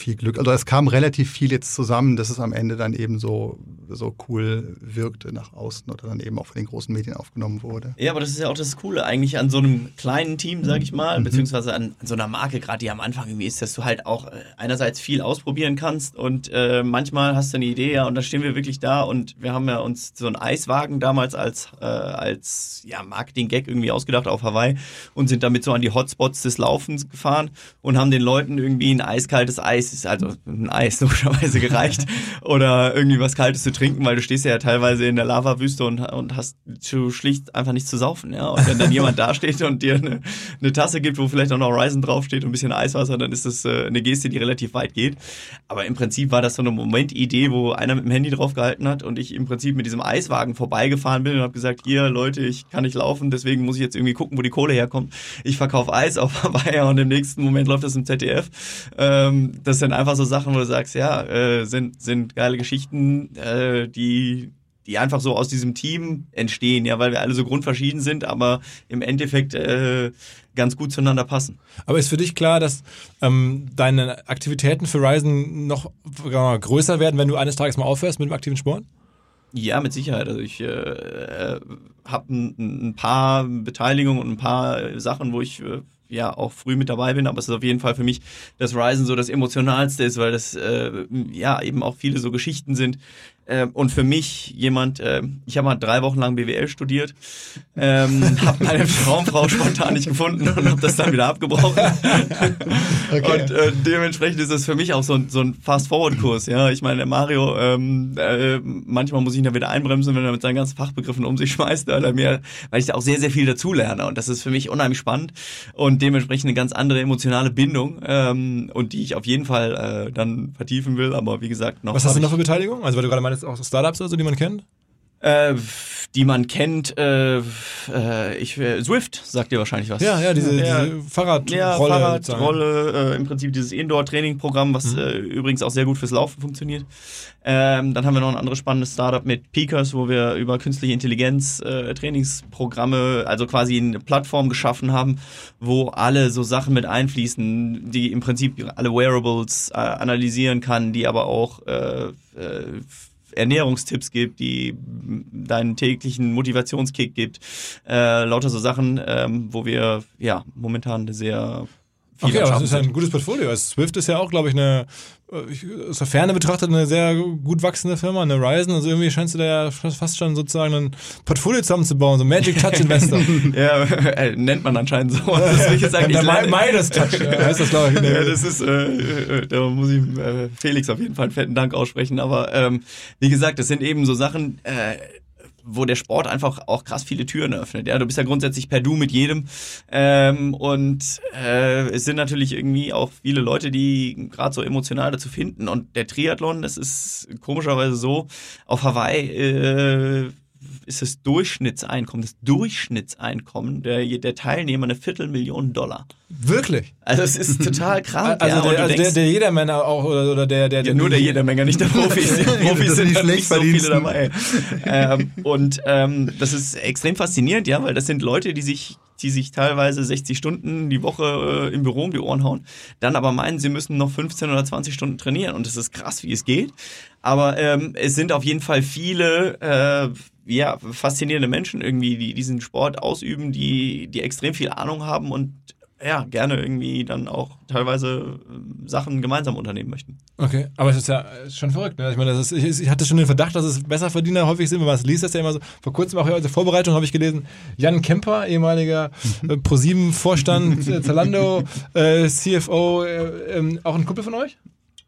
viel Glück. Also es kam relativ viel jetzt zusammen, dass es am Ende dann eben so, so cool wirkte nach außen oder dann eben auch von den großen Medien aufgenommen wurde. Ja, aber das ist ja auch das Coole eigentlich an so einem kleinen Team, sag ich mal, beziehungsweise an, an so einer Marke, gerade die am Anfang irgendwie ist, dass du halt auch äh, einerseits viel ausprobieren kannst und äh, manchmal hast du eine Idee, ja, und dann stehen wir wirklich da und wir haben ja uns so einen Eiswagen damals als, äh, als ja, Marketing-Gag irgendwie ausgedacht auf Hawaii und sind damit so an die Hotspots des Laufens gefahren und haben den Leuten irgendwie ein eiskaltes Eis Ist also ein Eis (laughs) logischerweise gereicht oder irgendwie was Kaltes zu trinken, weil du stehst ja teilweise in der Lavawüste und, und hast zu schlicht einfach nichts zu saufen, ja. Und wenn dann jemand da steht und dir eine, eine Tasse gibt, wo vielleicht auch noch Horizon draufsteht und ein bisschen Eiswasser, dann ist das äh, eine Geste, die relativ weit geht. Aber im Prinzip war das so eine Momentidee, wo einer mit dem Handy drauf gehalten hat und ich im Prinzip mit diesem Eiswagen vorbeigefahren bin und habe gesagt, hier Leute, ich kann nicht laufen, deswegen muss ich jetzt irgendwie gucken, wo die Kohle herkommt. Ich verkaufe Eis auf (laughs) Hawaii und im nächsten Moment läuft das im ZDF. Ähm, das sind einfach so Sachen, wo du sagst, ja, äh, sind, sind geile Geschichten, äh, die die einfach so aus diesem Team entstehen, ja, weil wir alle so grundverschieden sind, aber im Endeffekt äh, ganz gut zueinander passen. Aber ist für dich klar, dass ähm, deine Aktivitäten für Ryzen noch äh, größer werden, wenn du eines Tages mal aufhörst mit dem aktiven Sport? Ja, mit Sicherheit. Also ich äh, habe ein, ein, paar Beteiligungen und ein paar Sachen, wo ich äh, ja auch früh mit dabei bin, aber es ist auf jeden Fall für mich das Ryzen so das emotionalste ist, weil das äh, ja eben auch viele so Geschichten sind, und für mich jemand, äh, ich habe mal drei Wochen lang BWL studiert, ähm, (laughs) habe meine Traumfrau spontan nicht gefunden und habe das dann wieder abgebrochen. (laughs) okay. Und äh, dementsprechend ist es für mich auch so, so ein Fast-Forward-Kurs. Ja, ich meine, der Mario, ähm, äh, manchmal muss ich ihn da wieder einbremsen, wenn er mit seinen ganzen Fachbegriffen um sich schmeißt, weil, mir, weil ich da auch sehr, sehr viel dazulerne. Und das ist für mich unheimlich spannend und dementsprechend eine ganz andere emotionale Bindung ähm, und die ich auf jeden Fall äh, dann vertiefen will. Aber wie gesagt, noch. Was hast du noch für Beteiligung? Also, weil du gerade meinst, jetzt auch Startups oder so, die man kennt? Äh, die man kennt, äh, äh, ich, äh, Swift sagt dir wahrscheinlich was. Ja, ja, diese, ja. diese Fahrradrolle. Ja, Fahrradrolle, äh, im Prinzip dieses Indoor-Training-Programm, was mhm. äh, übrigens auch sehr gut fürs Laufen funktioniert. Ähm, dann haben wir noch ein anderes spannendes Startup mit Peakers, wo wir über künstliche Intelligenz äh, Trainingsprogramme, also quasi eine Plattform geschaffen haben, wo alle so Sachen mit einfließen, die im Prinzip alle Wearables äh, analysieren kann, die aber auch äh, äh, Ernährungstipps gibt, die deinen täglichen Motivationskick gibt. Äh, lauter so Sachen, ähm, wo wir ja momentan eine sehr Okay, aber das ist ein gutes Portfolio. Also Swift ist ja auch, glaube ich, eine aus der Ferne betrachtet eine sehr gut wachsende Firma, eine Ryzen. Also irgendwie scheinst du da ja fast schon sozusagen ein Portfolio zusammenzubauen, so Magic Touch (laughs) Investor. ja, äh, nennt man anscheinend so. Das will ich sagen, der Midas Touch ja, heißt das, glaube ich. Ja, das ist, äh, äh, da muss ich äh, Felix auf jeden Fall einen fetten Dank aussprechen. Aber ähm, wie gesagt, das sind eben so Sachen, äh, wo der Sport einfach auch krass viele Türen öffnet. Ja, du bist ja grundsätzlich per Du mit jedem ähm, und äh, es sind natürlich irgendwie auch viele Leute, die gerade so emotional dazu finden. Und der Triathlon, das ist komischerweise so auf Hawaii. Äh, ist das Durchschnittseinkommen, das Durchschnittseinkommen der, der Teilnehmer eine Viertelmillion Dollar. Wirklich? Also es ist total (laughs) krank. Also, ja, der, also denkst, der, der Jedermänner auch oder, oder der, der, ja, nur der Jedermänner, nicht der Profis. (laughs) Die Profis sind nicht, nicht so viele dabei. ähm, und ähm, das ist extrem faszinierend, ja, weil das sind Leute, die sich die sich teilweise 60 Stunden die Woche äh, im Büro um die Ohren hauen, dann aber meinen, sie müssen noch 15 oder 20 Stunden trainieren und das ist krass, wie es geht. Aber ähm, es sind auf jeden Fall viele äh, ja, faszinierende Menschen irgendwie, die diesen Sport ausüben, die, die extrem viel Ahnung haben und ja, gerne irgendwie dann auch teilweise äh, Sachen gemeinsam unternehmen möchten. Okay, aber es ist ja schon verrückt. Ne? Ich meine, das ist, ich, ich, hatte schon den Verdacht, dass es Besserverdiener häufig sind, wenn man es liest, das ja immer so. Vor kurzem auch in der Vorbereitung habe ich gelesen, Jan Kemper, ehemaliger äh, ProSieben-Vorstand, äh, Zalando, äh, CFO, äh, ähm, auch ein Kumpel von euch?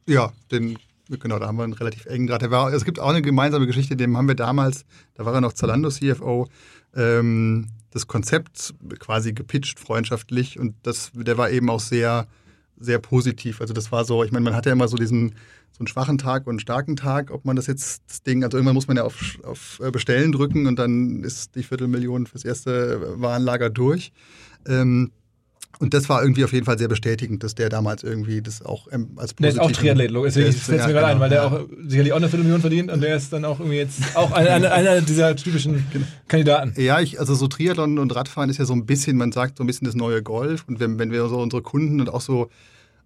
Ja, den Genau, da haben wir einen relativ engen Draht. War, es gibt auch eine gemeinsame Geschichte, dem haben wir damals, da war er noch Zalando CFO, ähm, das Konzept quasi gepitcht, freundschaftlich. Und das, der war eben auch sehr, sehr positiv. Also das war so, ich meine, man hat ja immer so diesen so einen schwachen Tag und einen starken Tag, ob man das jetzt, das Ding, also irgendwann muss man ja auf, auf äh, Bestellen drücken und dann ist die Viertelmillion fürs erste Warenlager durch. Ähm, und das war irgendwie auf jeden Fall sehr bestätigend, dass der damals irgendwie das auch ähm, als positiv... Der ist auch Triathlet, deswegen fällt es mir gerade genau, ein, weil der auch sicherlich auch eine Viertelmillion verdient und der ist dann auch irgendwie jetzt auch einer, einer dieser typischen (laughs) genau. Kandidaten. Ja, ich, also so Triathlon und Radfahren ist ja so ein bisschen, man sagt so ein bisschen das neue Golf und wenn, wenn wir so unsere Kunden und auch so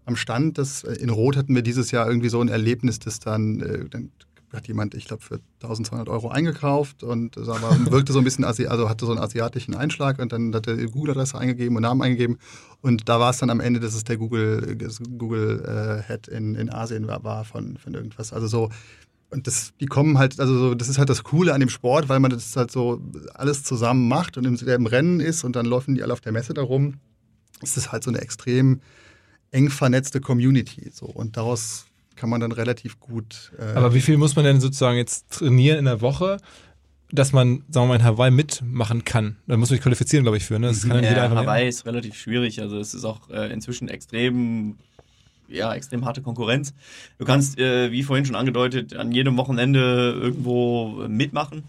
am Stand, das in Rot hatten wir dieses Jahr irgendwie so ein Erlebnis, das dann, äh, dann hat jemand, ich glaube, für 1200 Euro eingekauft und aber wirkte so ein bisschen, also hatte so einen asiatischen Einschlag und dann hat er Google-Adresse eingegeben und Namen eingegeben und da war es dann am Ende, dass es der Google, Google äh, in, in Asien war, war von, von irgendwas. Also so, und das, die kommen halt, also so, das ist halt das Coole an dem Sport, weil man das halt so alles zusammen macht und im, im Rennen ist und dann laufen die alle auf der Messe darum. Es ist halt so eine extrem eng vernetzte Community. So. Und daraus kann man dann relativ gut. Äh Aber wie viel muss man denn sozusagen jetzt trainieren in der Woche? dass man, sagen wir mal, in Hawaii mitmachen kann. Da muss man sich qualifizieren, glaube ich, für. Ne? Das kann ja, Hawaii mehr. ist relativ schwierig. Also es ist auch äh, inzwischen extrem, ja, extrem harte Konkurrenz. Du kannst, äh, wie vorhin schon angedeutet, an jedem Wochenende irgendwo mitmachen.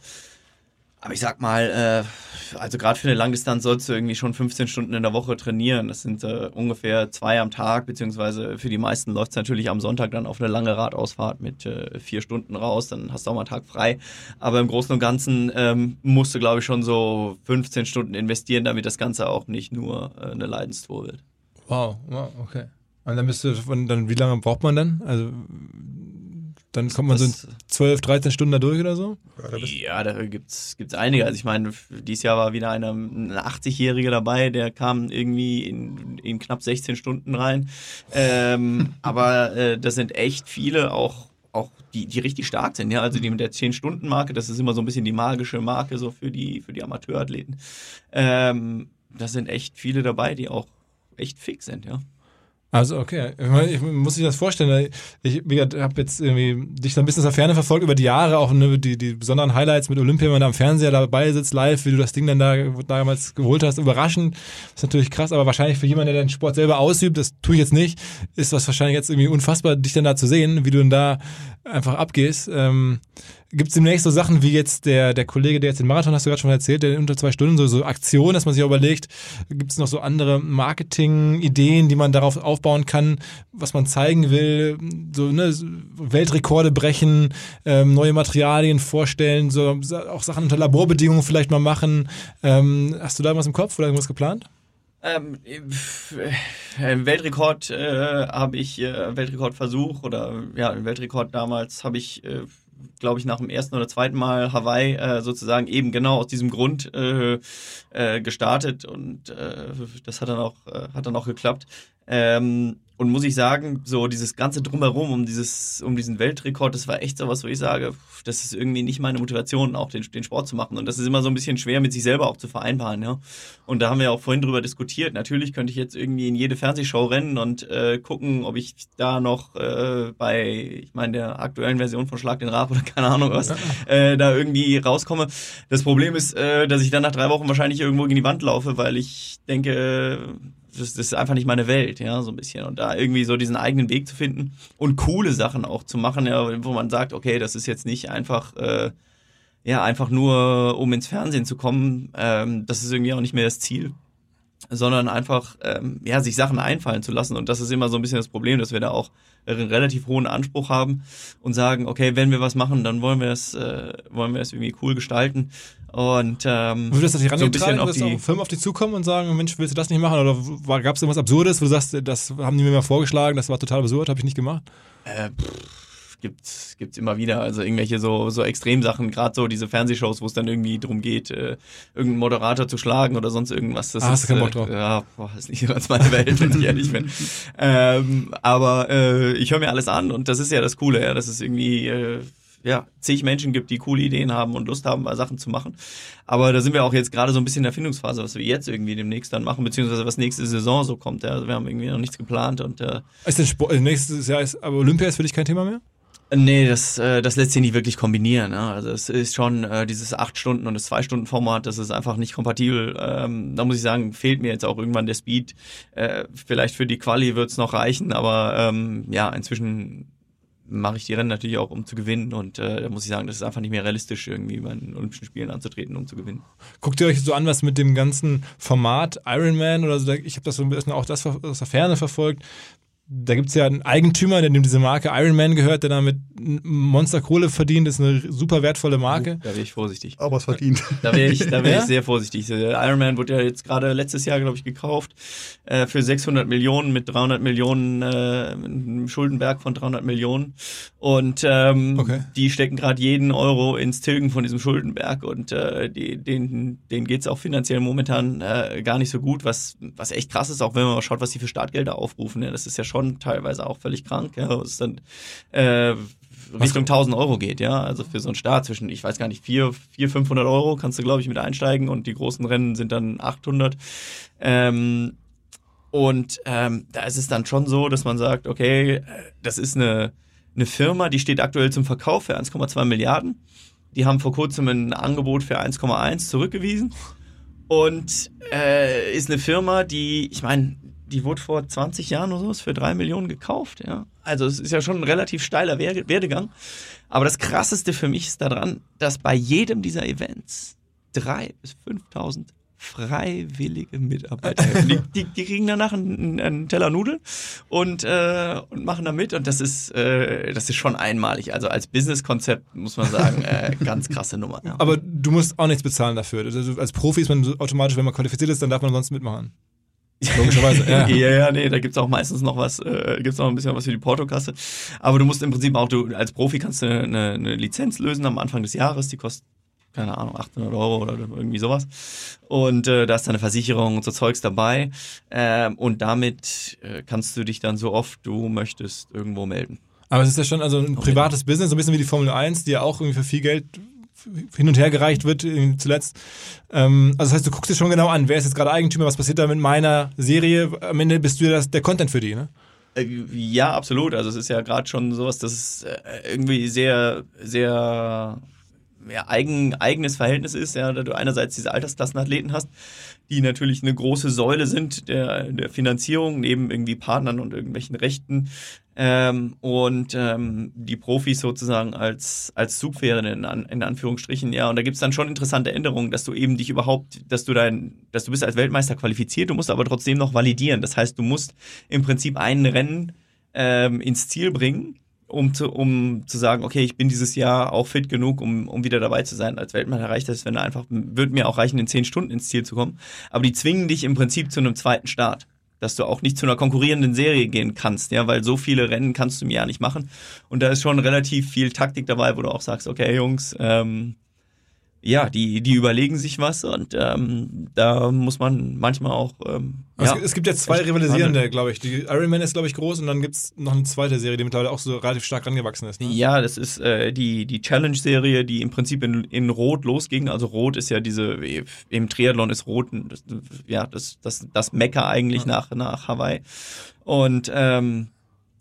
Aber ich sag mal, äh, also gerade für eine Langdistanz sollst du irgendwie schon 15 Stunden in der Woche trainieren. Das sind äh, ungefähr zwei am Tag, beziehungsweise für die meisten läuft es natürlich am Sonntag dann auf eine lange Radausfahrt mit äh, vier Stunden raus, dann hast du auch mal einen Tag frei. Aber im Großen und Ganzen ähm, musst du, glaube ich, schon so 15 Stunden investieren, damit das Ganze auch nicht nur äh, eine Leidenstour wird. Wow, wow, okay. Und dann bist du, dann, wie lange braucht man dann? Also dann kommt man das, so in 12, 13 Stunden da durch oder so? Ja, da gibt es einige. Also ich meine, dieses Jahr war wieder einer, ein 80-Jähriger dabei, der kam irgendwie in, in knapp 16 Stunden rein. Ähm, (laughs) aber äh, das sind echt viele, auch auch die, die richtig stark sind, ja, also die mit der 10-Stunden-Marke, das ist immer so ein bisschen die magische Marke so für die, für die Amateurathleten. Ähm, das sind echt viele dabei, die auch echt fix sind, ja. Also okay, ich, ich muss sich das vorstellen. Ich, ich habe jetzt irgendwie dich so ein bisschen aus der Ferne verfolgt über die Jahre, auch ne, die, die besonderen Highlights mit Olympia, wenn man da am Fernseher dabei sitzt, live, wie du das Ding dann da damals geholt hast, überraschend. Ist natürlich krass, aber wahrscheinlich für jemanden, der den Sport selber ausübt, das tue ich jetzt nicht, ist das wahrscheinlich jetzt irgendwie unfassbar, dich dann da zu sehen, wie du dann da einfach abgehst. Ähm, Gibt es demnächst so Sachen wie jetzt der, der Kollege, der jetzt den Marathon, hast du gerade schon erzählt, der unter zwei Stunden, so, so Aktionen, dass man sich überlegt, gibt es noch so andere Marketing-Ideen, die man darauf aufbauen kann, was man zeigen will, so ne, Weltrekorde brechen, ähm, neue Materialien vorstellen, so auch Sachen unter Laborbedingungen vielleicht mal machen. Ähm, hast du da irgendwas im Kopf oder irgendwas geplant? Ähm, äh, Weltrekord äh, habe ich, äh, Weltrekordversuch oder ja, Weltrekord damals habe ich äh, glaube ich, nach dem ersten oder zweiten Mal Hawaii äh, sozusagen eben genau aus diesem Grund äh, äh, gestartet und äh, das hat dann auch äh, hat dann auch geklappt. Ähm, und muss ich sagen, so dieses ganze drumherum um dieses, um diesen Weltrekord, das war echt so was, wo ich sage, das ist irgendwie nicht meine Motivation, auch den, den Sport zu machen. Und das ist immer so ein bisschen schwer, mit sich selber auch zu vereinbaren, ja. Und da haben wir auch vorhin drüber diskutiert. Natürlich könnte ich jetzt irgendwie in jede Fernsehshow rennen und äh, gucken, ob ich da noch äh, bei, ich meine, der aktuellen Version von Schlag den Rab oder keine Ahnung was, (laughs) äh, da irgendwie rauskomme. Das Problem ist, äh, dass ich dann nach drei Wochen wahrscheinlich irgendwo gegen die Wand laufe, weil ich denke, das, das ist einfach nicht meine Welt, ja, so ein bisschen. Und da irgendwie so diesen eigenen Weg zu finden und coole Sachen auch zu machen, ja, wo man sagt, okay, das ist jetzt nicht einfach, äh, ja, einfach nur, um ins Fernsehen zu kommen, ähm, das ist irgendwie auch nicht mehr das Ziel sondern einfach ähm, ja sich Sachen einfallen zu lassen. Und das ist immer so ein bisschen das Problem, dass wir da auch einen relativ hohen Anspruch haben und sagen, okay, wenn wir was machen, dann wollen wir es äh, wollen wir es irgendwie cool gestalten. Und ähm, würdest du das nicht so ein bisschen auf die Firmen auf dich zukommen und sagen, Mensch, willst du das nicht machen? Oder gab es irgendwas Absurdes, wo du sagst, das haben die mir mal vorgeschlagen, das war total absurd, habe ich nicht gemacht? Äh, pff gibt's gibt's immer wieder. Also irgendwelche so so Extremsachen, gerade so diese Fernsehshows, wo es dann irgendwie darum geht, äh, irgendeinen Moderator zu schlagen oder sonst irgendwas. Das ah, ist, hast du keinen Bock drauf? Äh, ja, boah, ist nicht (laughs) ganz meine Welt, wenn ich ehrlich bin. Ähm, aber äh, ich höre mir alles an und das ist ja das Coole, ja, dass es irgendwie äh, ja, zig Menschen gibt, die coole Ideen haben und Lust haben, Sachen zu machen. Aber da sind wir auch jetzt gerade so ein bisschen in der Findungsphase, was wir jetzt irgendwie demnächst dann machen, beziehungsweise was nächste Saison so kommt. Ja. Also wir haben irgendwie noch nichts geplant und äh, ist denn Sport, äh, nächstes Jahr ist, aber Olympia ist für dich kein Thema mehr? Nee, das, äh, das lässt sich nicht wirklich kombinieren. Ne? Also es ist schon äh, dieses acht Stunden und das zwei Stunden Format, das ist einfach nicht kompatibel. Ähm, da muss ich sagen, fehlt mir jetzt auch irgendwann der Speed. Äh, vielleicht für die Quali wird's noch reichen, aber ähm, ja, inzwischen mache ich die Rennen natürlich auch, um zu gewinnen. Und äh, da muss ich sagen, das ist einfach nicht mehr realistisch, irgendwie bei den Olympischen Spielen anzutreten, um zu gewinnen. Guckt ihr euch so an, was mit dem ganzen Format Ironman oder so, ich habe das so ein bisschen auch das aus der Ferne verfolgt, da gibt es ja einen Eigentümer, der dem diese Marke Iron Man gehört, der damit Monsterkohle verdient. Das ist eine super wertvolle Marke. Da wäre ich vorsichtig. Aber es verdient. Da wäre ich, da wär ja? ich sehr vorsichtig. Iron Man wurde ja jetzt gerade letztes Jahr, glaube ich, gekauft äh, für 600 Millionen mit 300 Millionen, äh, einem Schuldenberg von 300 Millionen. Und ähm, okay. die stecken gerade jeden Euro ins Tilgen von diesem Schuldenberg. Und äh, die, denen, denen geht es auch finanziell momentan äh, gar nicht so gut, was, was echt krass ist, auch wenn man mal schaut, was die für Startgelder aufrufen. Ja, das ist ja schon schon teilweise auch völlig krank, ja, wo es dann äh, Richtung 1000 Euro geht, ja, also für so einen Start zwischen, ich weiß gar nicht, 4, 4 500 Euro kannst du, glaube ich, mit einsteigen und die großen Rennen sind dann 800. Ähm, und ähm, da ist es dann schon so, dass man sagt, okay, äh, das ist eine, eine Firma, die steht aktuell zum Verkauf für 1,2 Milliarden. Die haben vor kurzem ein Angebot für 1,1 zurückgewiesen. Und äh, ist eine Firma, die, ich meine, die wurde vor 20 Jahren oder so für 3 Millionen gekauft. Ja. Also es ist ja schon ein relativ steiler Werdegang. Aber das Krasseste für mich ist daran, dass bei jedem dieser Events 3.000 bis 5.000 freiwillige Mitarbeiter. (laughs) Die, die, die, kriegen danach einen, einen Teller Nudeln und, äh, und machen da mit. Und das ist, äh, das ist schon einmalig. Also als Businesskonzept muss man sagen, äh, (laughs) ganz krasse Nummer. Ja. Aber du musst auch nichts bezahlen dafür. Also als Profi ist man automatisch, wenn man qualifiziert ist, dann darf man sonst mitmachen. Logischerweise. ja. (laughs) ja, ja, nee, da gibt's auch meistens noch was, äh, gibt's noch ein bisschen was für die Portokasse. Aber du musst im Prinzip auch, du als Profi kannst du eine, eine Lizenz lösen am Anfang des Jahres, die kostet keine Ahnung, 800 Euro oder irgendwie sowas. Und äh, da ist deine Versicherung und so Zeugs dabei. Ähm, und damit äh, kannst du dich dann so oft du möchtest irgendwo melden. Aber es ist ja schon also ein privates Business, so ein bisschen wie die Formel 1, die ja auch irgendwie für viel Geld hin und her gereicht wird zuletzt. Ähm, also das heißt, du guckst dir schon genau an, wer ist jetzt gerade Eigentümer, was passiert da mit meiner Serie. Am Ende bist du ja der Content für die, ne? Äh, ja, absolut. Also es ist ja gerade schon sowas, das ist äh, irgendwie sehr, sehr ja, eigen, eigenes Verhältnis ist, ja, da du einerseits diese Altersklassenathleten hast, die natürlich eine große Säule sind der, der Finanzierung, neben irgendwie Partnern und irgendwelchen Rechten. Ähm, und ähm, die Profis sozusagen als, als Zugpferde in, in Anführungsstrichen, ja. Und da gibt's dann schon interessante Änderungen, dass du eben dich überhaupt, dass du dein, dass du bist als Weltmeister qualifiziert, du musst aber trotzdem noch validieren. Das heißt, du musst im Prinzip ein Rennen ähm, ins Ziel bringen um zu, um zu sagen, okay, ich bin dieses Jahr auch fit genug, um, um wieder dabei zu sein. Als Weltmann erreicht das, wenn er einfach, wird mir auch reichen, in zehn Stunden ins Ziel zu kommen. Aber die zwingen dich im Prinzip zu einem zweiten Start. Dass du auch nicht zu einer konkurrierenden Serie gehen kannst, ja, weil so viele Rennen kannst du mir ja nicht machen. Und da ist schon relativ viel Taktik dabei, wo du auch sagst, okay, Jungs, ähm, ja, die, die überlegen sich was und ähm, da muss man manchmal auch. Ähm, ja, es, gibt ja zwei rivalisierende, glaube ich. Die Iron Man ist, glaube ich, groß und dann gibt es noch eine zweite Serie, die mittlerweile auch so relativ stark rangewachsen ist. Ne? Ja, das ist äh, die, die Challenge-Serie, die im Prinzip in, in Rot losging. Also Rot ist ja diese, im Triathlon ist Rot, das, ja, das, das, das Mecker eigentlich ja. nach, nach Hawaii. Und ähm,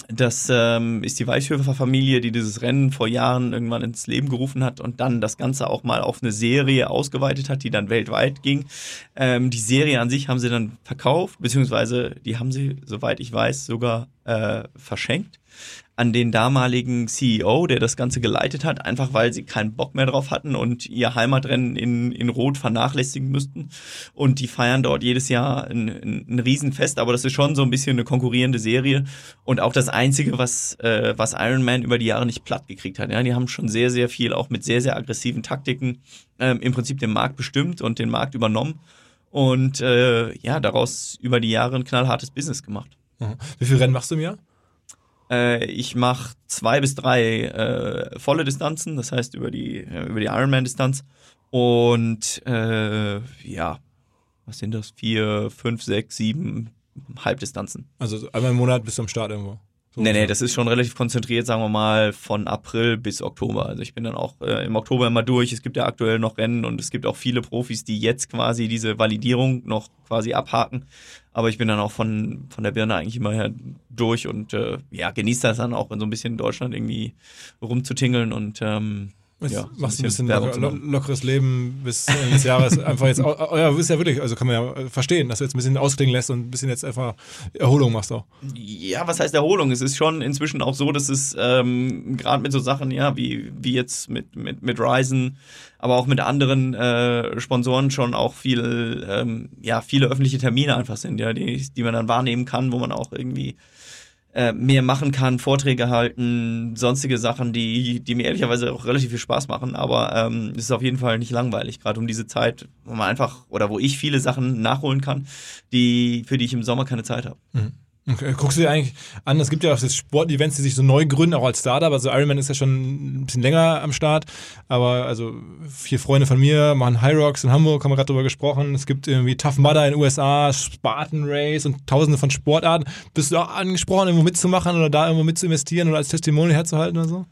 das ähm, ist die Weichhöfer-Familie, die dieses Rennen vor Jahren irgendwann ins Leben gerufen hat und dann das Ganze auch mal auf eine Serie ausgeweitet hat, die dann weltweit ging. Ähm, die Serie an sich haben sie dann verkauft, beziehungsweise die haben sie, soweit ich weiß, sogar äh, verschenkt an den damaligen CEO, der das Ganze geleitet hat, einfach weil sie keinen Bock mehr drauf hatten und ihr Heimatrennen in, in Rot vernachlässigen müssten. Und die feiern dort jedes Jahr ein, ein, ein Riesenfest, aber das ist schon so ein bisschen eine konkurrierende Serie und auch das Einzige, was, äh, was Iron Man über die Jahre nicht platt gekriegt hat. Ja, die haben schon sehr, sehr viel, auch mit sehr, sehr aggressiven Taktiken, ähm, im Prinzip den Markt bestimmt und den Markt übernommen und äh, ja, daraus über die Jahre ein knallhartes Business gemacht. Wie viele Rennen machst du im Jahr? Äh, ich mache zwei bis drei äh, volle Distanzen, das heißt über die, äh, über die Ironman-Distanz. Und äh, ja, was sind das? Vier, fünf, sechs, sieben Halbdistanzen. Also einmal im Monat bis zum Start irgendwo. So nee, nee, das ist schon relativ konzentriert, sagen wir mal, von April bis Oktober. Also ich bin dann auch äh, im Oktober immer durch. Es gibt ja aktuell noch Rennen und es gibt auch viele Profis, die jetzt quasi diese Validierung noch quasi abhaken. Aber ich bin dann auch von, von der Birne eigentlich immer her durch und äh, ja, genieße das dann auch so ein bisschen in Deutschland irgendwie rumzutingeln und ähm, Jetzt ja, machst du ein bisschen, bisschen lo lockeres Leben bis Ende des Jahres. (laughs) Einfach jetzt, oh, ja, ist ja wirklich, also kann man ja verstehen, dass du jetzt ein bisschen ausklingen lässt und ein bisschen jetzt einfach Erholung machst auch. Ja, was heißt Erholung? Es ist schon inzwischen auch so, dass es ähm, gerade mit so Sachen, ja, wie, wie jetzt mit, mit, mit Ryzen, aber auch mit anderen äh, Sponsoren schon auch viel, ähm, ja, viele öffentliche Termine einfach sind, ja, die, die man dann wahrnehmen kann, wo man auch irgendwie äh, mehr machen kann, Vorträge halten, sonstige Sachen, die, die mir ehrlicherweise auch relativ viel Spaß machen, aber ähm, es ist auf jeden Fall nicht langweilig, gerade um diese Zeit, wo man einfach oder wo ich viele Sachen nachholen kann, die, für die ich im Sommer keine Zeit habe. Mhm. Okay. Guckst du dir eigentlich an, es gibt ja auch das Sportevents, die sich so neu gründen, auch als Startup. Also Ironman ist ja schon ein bisschen länger am Start. Aber also vier Freunde von mir machen High Rocks in Hamburg, haben wir gerade drüber gesprochen. Es gibt irgendwie Tough Mudder in den USA, Spartan Race und tausende von Sportarten. Bist du auch angesprochen, irgendwo mitzumachen oder da irgendwo mitzuinvestieren oder als Testimonial herzuhalten oder so?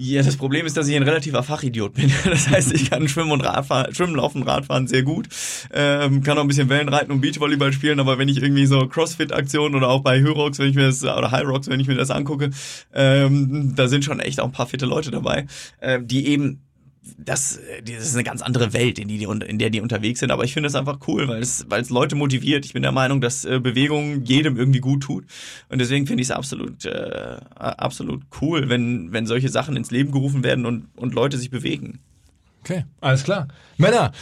Ja, das Problem ist, dass ich ein relativer Fachidiot bin. (laughs) Das heißt, ich kann Schwimmen und Radfahren, Schwimmen, Laufen, Radfahren sehr gut. Ähm, kann auch ein bisschen Wellen reiten und Beachvolleyball spielen, aber wenn ich irgendwie so Crossfit-Aktionen oder auch bei Hyrox, wenn ich mir das, oder High Rocks, wenn ich mir das angucke, ähm, da sind schon echt auch ein paar fitte Leute dabei, äh, die eben das, das ist eine ganz andere Welt, in, die, in der die unterwegs sind. Aber ich finde es einfach cool, weil es, weil es Leute motiviert. Ich bin der Meinung, dass äh, Bewegung jedem irgendwie gut tut. Und deswegen finde ich es absolut, äh, absolut cool, wenn, wenn solche Sachen ins Leben gerufen werden und, und Leute sich bewegen. Okay, alles klar. Männer,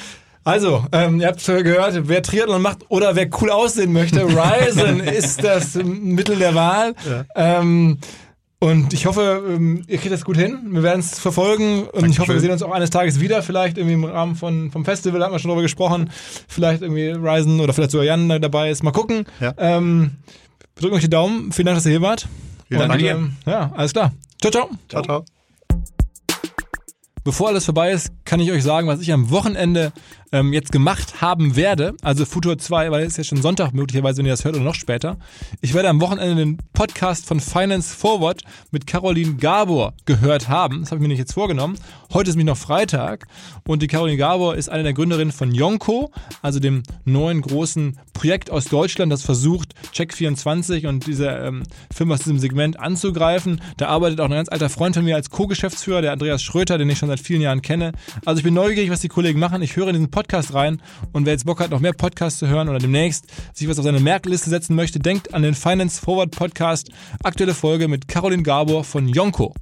also, ähm, ihr habt gehört, wer Triathlon macht oder wer cool aussehen möchte, Ryzen (laughs) ist das Mittel der Wahl. Ja. Ähm, und ich hoffe, ähm, ihr kriegt das gut hin. Wir werden es verfolgen. Und Dankeschön. ich hoffe, wir sehen uns auch eines Tages wieder. Vielleicht irgendwie im Rahmen von, vom Festival, da haben wir schon drüber gesprochen. Vielleicht irgendwie Ryzen oder vielleicht sogar Jan dabei ist. Mal gucken. Ja. Ähm, wir drücken euch die Daumen. Vielen Dank, dass ihr hier wart. Vielen Dank. Ähm, ja, alles klar. Ciao, ciao. Ciao, ciao. Bevor alles vorbei ist, kann ich euch sagen, was ich am Wochenende ähm, jetzt gemacht haben werde. Also Futur 2, weil es ist ja schon Sonntag möglicherweise, wenn ihr das hört oder noch später. Ich werde am Wochenende den Podcast von Finance Forward mit Caroline Gabor gehört haben. Das habe ich mir nicht jetzt vorgenommen. Heute ist nämlich noch Freitag und die Caroline Gabor ist eine der Gründerinnen von Yonko, also dem neuen großen Projekt aus Deutschland, das versucht, Check24 und diese ähm, Firma aus diesem Segment anzugreifen. Da arbeitet auch ein ganz alter Freund von mir als Co-Geschäftsführer, der Andreas Schröter, den ich schon seit vielen Jahren kenne. Also ich bin neugierig, was die Kollegen machen. Ich höre in diesen Podcast rein und wer jetzt Bock hat, noch mehr Podcasts zu hören oder demnächst sich was auf seine Merkliste setzen möchte, denkt an den Finance Forward Podcast. Aktuelle Folge mit Caroline Gabor von Yonko.